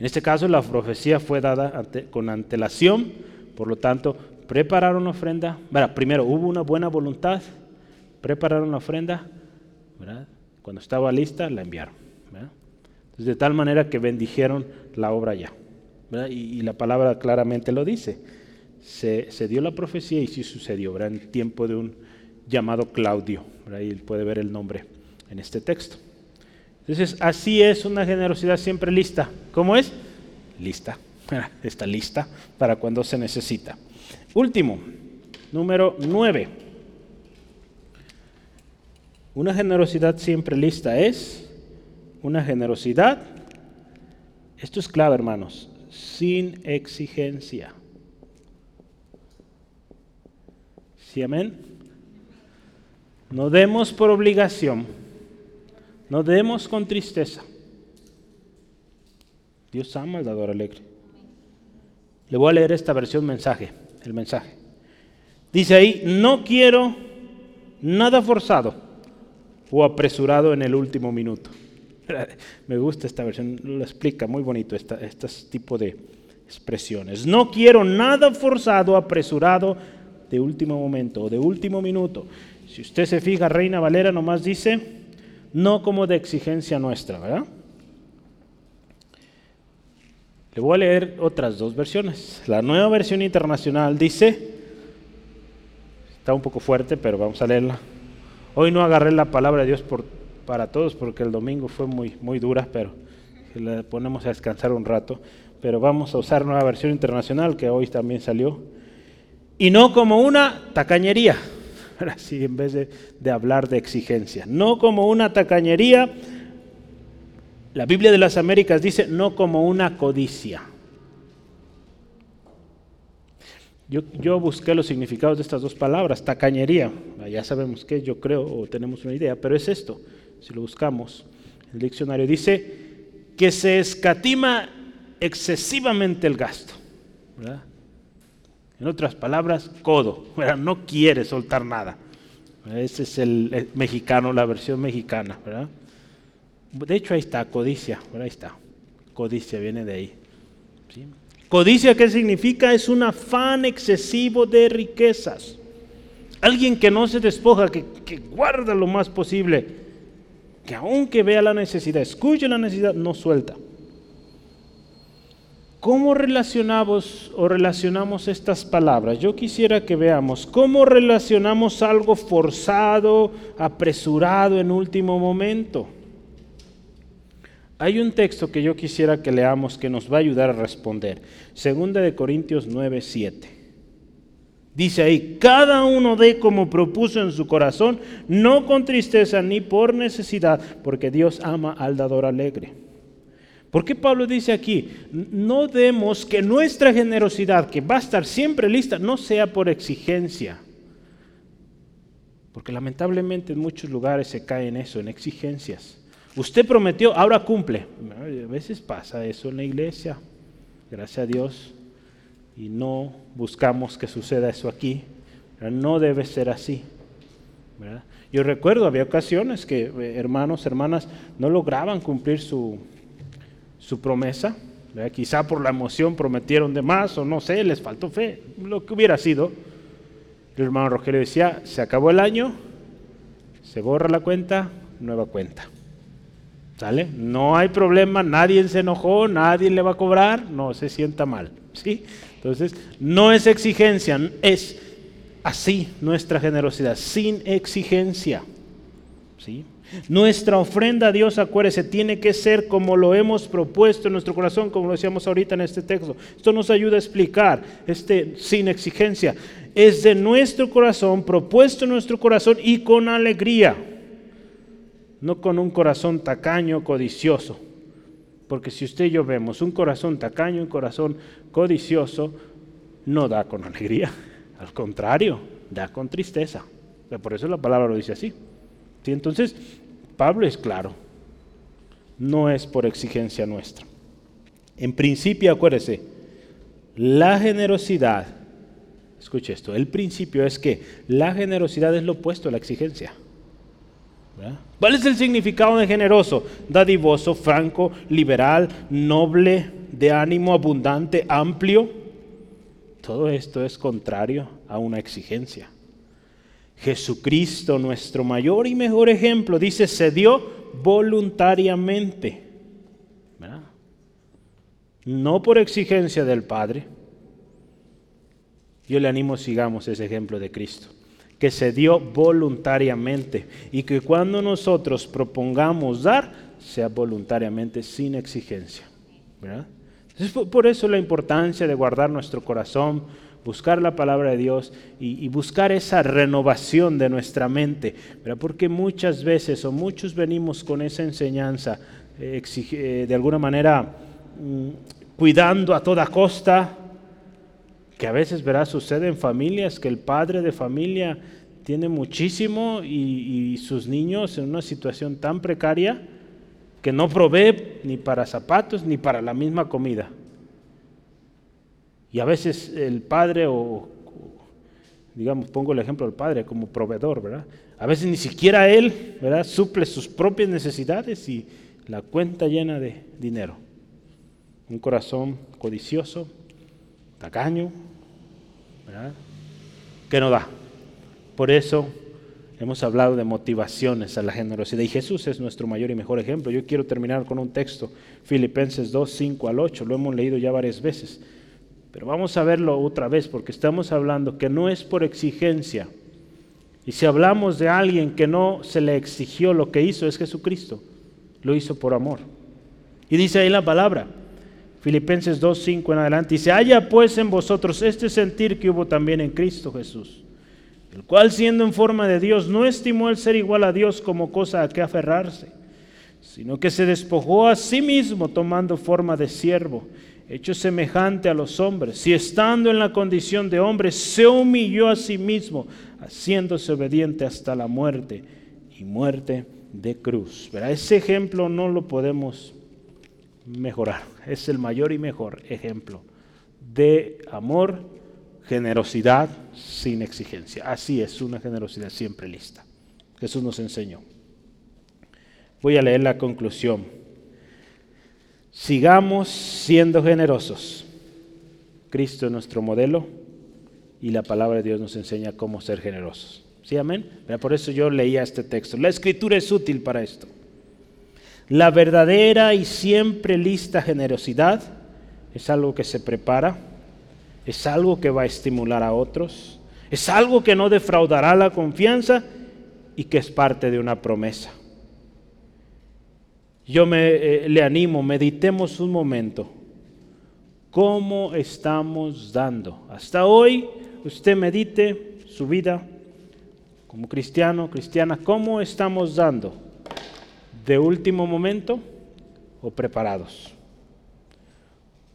En este caso la profecía fue dada con antelación, por lo tanto, prepararon la ofrenda. primero, hubo una buena voluntad, prepararon la ofrenda, cuando estaba lista, la enviaron. de tal manera que bendijeron la obra ya. y la palabra claramente lo dice se, dio la profecía y sí sucedió, ¿verdad? en tiempo de un llamado Claudio. Ahí puede ver el nombre en este texto. Entonces, así es una generosidad siempre lista. ¿Cómo es? Lista. Está lista para cuando se necesita. Último, número 9. Una generosidad siempre lista es una generosidad, esto es clave hermanos, sin exigencia ¿Sí, amén? No demos por obligación, no demos con tristeza. Dios ama al dador alegre. Le voy a leer esta versión mensaje, el mensaje. Dice ahí, no quiero nada forzado o apresurado en el último minuto. Me gusta esta versión, lo explica muy bonito este tipo de expresiones. No quiero nada forzado, apresurado de último momento o de último minuto. Si usted se fija, Reina Valera nomás dice, no como de exigencia nuestra, ¿verdad? Le voy a leer otras dos versiones. La nueva versión internacional dice, está un poco fuerte, pero vamos a leerla. Hoy no agarré la palabra de Dios para todos porque el domingo fue muy, muy dura, pero le ponemos a descansar un rato. Pero vamos a usar nueva versión internacional que hoy también salió. Y no como una tacañería, así en vez de, de hablar de exigencia. No como una tacañería la Biblia de las Américas dice no como una codicia. Yo, busqué los significados de estas dos palabras, tacañería, ya sabemos qué, yo creo, o tenemos una idea, pero es esto, si lo buscamos. El diccionario dice que se escatima excesivamente el gasto. En otras palabras, codo, no quiere soltar nada. Ese es el, el mexicano, la versión mexicana. ¿verdad? De hecho, ahí está, codicia, ahí está. Codicia viene de ahí. Codicia, ¿qué significa? Es un afán excesivo de riquezas. Alguien que no se despoja, que, que guarda lo más posible, que aunque vea la necesidad, escuche la necesidad, no suelta. ¿Cómo relacionamos o relacionamos estas palabras? Yo quisiera que veamos cómo relacionamos algo forzado, apresurado en último momento. Hay un texto que yo quisiera que leamos que nos va a ayudar a responder. Segunda de Corintios 9, 7. Dice ahí, cada uno dé como propuso en su corazón, no con tristeza ni por necesidad, porque Dios ama al dador alegre. ¿Por qué Pablo dice aquí, no demos que nuestra generosidad, que va a estar siempre lista, no sea por exigencia? Porque lamentablemente en muchos lugares se cae en eso, en exigencias. Usted prometió, ahora cumple. A veces pasa eso en la iglesia, gracias a Dios, y no buscamos que suceda eso aquí. No debe ser así. Yo recuerdo, había ocasiones que eh, hermanos, hermanas no lograban cumplir su, su promesa. Quizá por la emoción prometieron de más o no sé, les faltó fe, lo que hubiera sido. El hermano Rogelio decía, se acabó el año, se borra la cuenta, nueva cuenta. ¿Sale? No hay problema, nadie se enojó, nadie le va a cobrar, no se sienta mal. ¿sí? Entonces, no es exigencia, es así nuestra generosidad, sin exigencia. ¿sí? Nuestra ofrenda a Dios, acuérdese, tiene que ser como lo hemos propuesto en nuestro corazón, como lo decíamos ahorita en este texto. Esto nos ayuda a explicar, este sin exigencia. Es de nuestro corazón, propuesto en nuestro corazón y con alegría no con un corazón tacaño, codicioso. Porque si usted y yo vemos un corazón tacaño, un corazón codicioso, no da con alegría, al contrario, da con tristeza. Por eso la palabra lo dice así. ¿Sí? Entonces, Pablo es claro, no es por exigencia nuestra. En principio, acuérdese, la generosidad, escuche esto, el principio es que la generosidad es lo opuesto a la exigencia. ¿Cuál es el significado de generoso? Dadivoso, franco, liberal, noble, de ánimo abundante, amplio. Todo esto es contrario a una exigencia. Jesucristo, nuestro mayor y mejor ejemplo, dice, se dio voluntariamente. No por exigencia del Padre. Yo le animo, sigamos ese ejemplo de Cristo que se dio voluntariamente y que cuando nosotros propongamos dar, sea voluntariamente sin exigencia. por eso la importancia de guardar nuestro corazón, buscar la palabra de Dios y, buscar esa renovación de nuestra mente, porque muchas veces o muchos venimos con esa enseñanza eh, eh, de alguna manera mm, cuidando a toda costa que a veces verá sucede en familias que el padre de familia tiene muchísimo y, y, sus niños en una situación tan precaria que no provee ni para zapatos ni para la misma comida. Y a veces el padre o, digamos, pongo el ejemplo del padre como proveedor, ¿verdad? A veces ni siquiera él, ¿verdad? Suple sus propias necesidades y la cuenta llena de dinero. Un corazón codicioso, tacaño, Que no da. Por eso hemos hablado de motivaciones a la generosidad y Jesús es nuestro mayor y mejor ejemplo. Yo quiero terminar con un texto, Filipenses 2, 5 al 8, lo hemos leído ya varias veces. Pero vamos a verlo otra vez porque estamos hablando que no es por exigencia. Y si hablamos de alguien que no se le exigió lo que hizo, es Jesucristo. Lo hizo por amor. Y dice ahí la palabra, Filipenses 2, 5 en adelante, dice, haya pues en vosotros este sentir que hubo también en Cristo Jesús, el cual siendo en forma de Dios no estimó el ser igual a Dios como cosa a que aferrarse, sino que se despojó a sí mismo tomando forma de siervo hecho semejante a los hombres, si estando en la condición de hombre, se humilló a sí mismo, haciéndose obediente hasta la muerte y muerte de cruz. Verá, ese ejemplo no lo podemos mejorar, es el mayor y mejor ejemplo de amor, generosidad sin exigencia. Así es, una generosidad siempre lista. Jesús nos enseñó. Voy a leer la conclusión Sigamos siendo generosos. Cristo es nuestro modelo y la palabra de Dios nos enseña cómo ser generosos. ¿Sí, amén? Por eso yo leía este texto. La escritura es útil para esto. La verdadera y siempre lista generosidad es algo que se prepara, es algo que va a estimular a otros, es algo que no defraudará la confianza y que es parte de una promesa. Yo me, eh, le animo, meditemos un momento. ¿Cómo estamos dando? Hasta hoy usted medite su vida como cristiano, cristiana, ¿cómo estamos dando? ¿De último momento o preparados?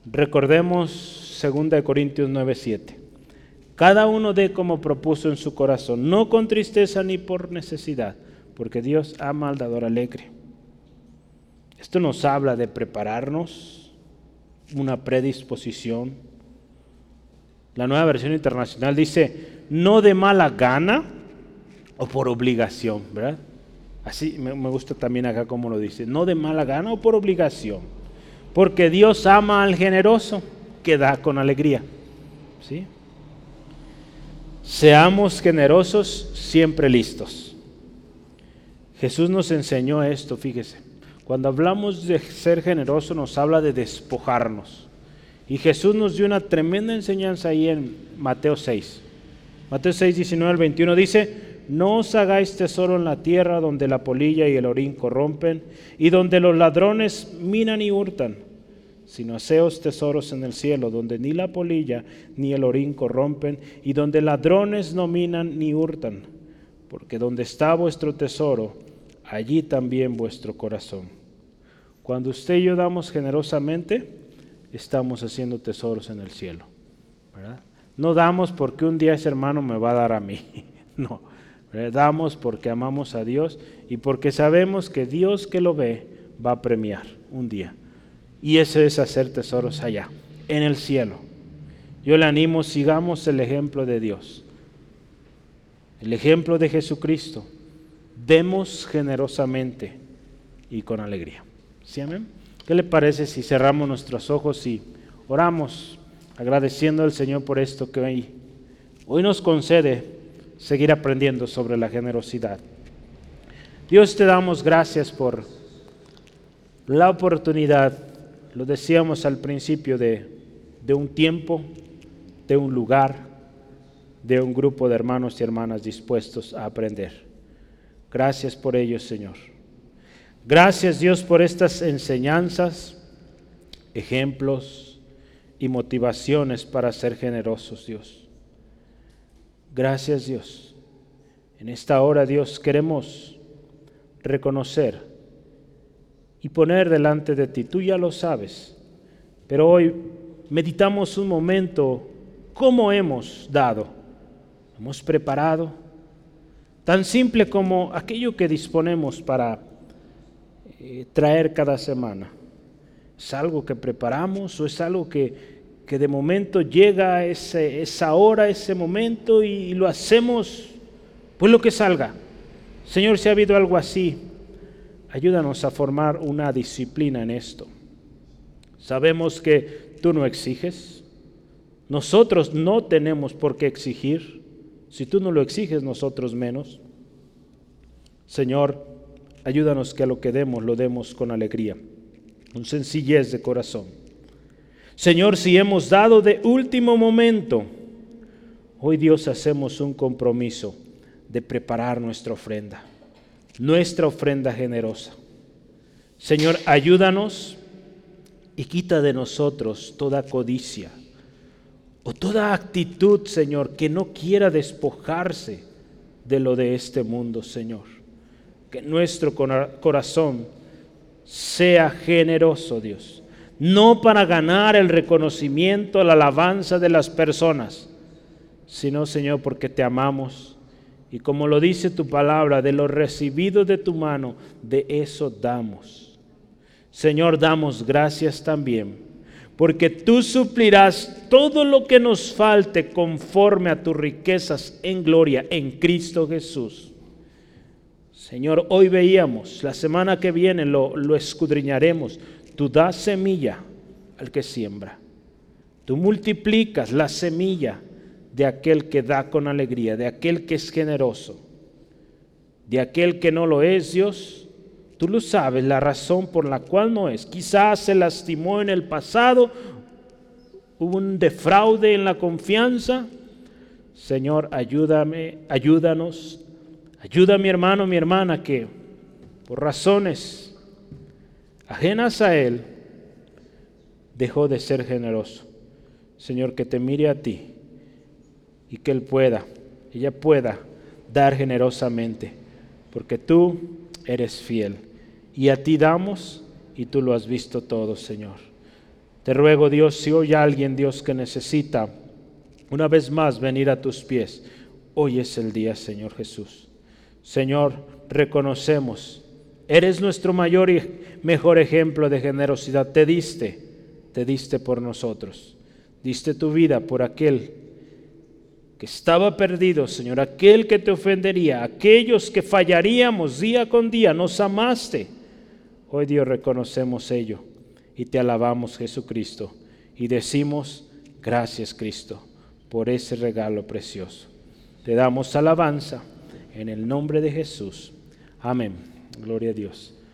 Recordemos 2 Corintios 9:7. Cada uno dé como propuso en su corazón, no con tristeza ni por necesidad, porque Dios ama al dador alegre. Esto nos habla de prepararnos, una predisposición. La nueva versión internacional dice, no de mala gana o por obligación, ¿verdad? Así me, gusta también acá como lo dice, no de mala gana o por obligación, porque Dios ama al generoso que da con alegría. ¿sí? Seamos generosos, siempre listos. Jesús nos enseñó esto, fíjese. Cuando hablamos de ser generoso nos habla de despojarnos. Y Jesús nos dio una tremenda enseñanza ahí en Mateo 6. Mateo 6, 19 al 21 dice, no os hagáis tesoro en la tierra donde la polilla y el orín corrompen y donde los ladrones minan y hurtan, sino haceos tesoros en el cielo donde ni la polilla ni el orín corrompen y donde ladrones no minan ni hurtan, porque donde está vuestro tesoro, allí también vuestro corazón. Cuando usted y yo damos generosamente, estamos haciendo tesoros en el cielo. No damos porque un día ese hermano me va a dar a mí. No, damos porque amamos a Dios y porque sabemos que Dios que lo ve va a premiar un día. Y ese es hacer tesoros allá, en el cielo. Yo le animo, sigamos el ejemplo de Dios, el ejemplo de Jesucristo. Demos generosamente y con alegría. ¿Qué le parece si cerramos nuestros ojos y oramos agradeciendo al Señor por esto que hoy, hoy nos concede seguir aprendiendo sobre la generosidad? Dios te damos gracias por la oportunidad, lo decíamos al principio, de, de un tiempo, de un lugar, de un grupo de hermanos y hermanas dispuestos a aprender. Gracias por ello, Señor. Gracias Dios por estas enseñanzas, ejemplos y motivaciones para ser generosos, Dios. Gracias Dios. En esta hora, Dios, queremos reconocer y poner delante de ti. Tú ya lo sabes, pero hoy meditamos un momento ¿cómo hemos dado? ¿Hemos preparado? Tan simple como aquello que disponemos para eh, traer cada semana. ¿Es algo que preparamos o es algo que, de momento llega esa hora, ese momento y, lo hacemos pues lo que salga? Señor, si ha habido algo así, ayúdanos a formar una disciplina en esto. Sabemos que tú no exiges, nosotros no tenemos por qué exigir, si tú no lo exiges, nosotros menos. Señor, ayúdanos que a lo que demos lo demos con alegría, con sencillez de corazón. Señor, si hemos dado de último momento, hoy Dios hacemos un compromiso de preparar nuestra ofrenda, nuestra ofrenda generosa. Señor, ayúdanos y quita de nosotros toda codicia o toda actitud, Señor, que no quiera despojarse de lo de este mundo, Señor. Que nuestro corazón sea generoso, Dios. No para ganar el reconocimiento, la alabanza de las personas, sino, Señor, porque te amamos. Y como lo dice tu palabra, de lo recibido de tu mano, de eso damos. Señor, damos gracias también porque tú suplirás todo lo que nos falte conforme a tus riquezas en gloria en Cristo Jesús. Señor, hoy veíamos, la semana que viene lo, lo escudriñaremos, tú das semilla al que siembra. Tú multiplicas la semilla de aquel que da con alegría, de aquel que es generoso, de aquel que no lo es, Dios Tú lo sabes, la razón por la cual no es. Quizás se lastimó en el pasado, hubo un defraude en la confianza. Señor, ayúdame, ayúdanos. Ayuda a mi hermano, mi hermana que por razones ajenas a Él dejó de ser generoso. Señor, que te mire a ti y que Él pueda, ella pueda dar generosamente, porque tú eres fiel y a ti damos y tú lo has visto todo, Señor. Te ruego, Dios, si hoy alguien, Dios, que necesita una vez más venir a tus pies, hoy es el día, Señor Jesús. Señor, reconocemos, eres nuestro mayor mejor ejemplo de generosidad. Te diste, te diste por nosotros. Diste tu vida por aquel que estaba perdido, Señor, aquel que te ofendería, aquellos que fallaríamos día con día, nos amaste Hoy Dios reconocemos ello y te alabamos Jesucristo y decimos gracias Cristo por ese regalo precioso. Te damos alabanza en el nombre de Jesús. Amén. Gloria a Dios.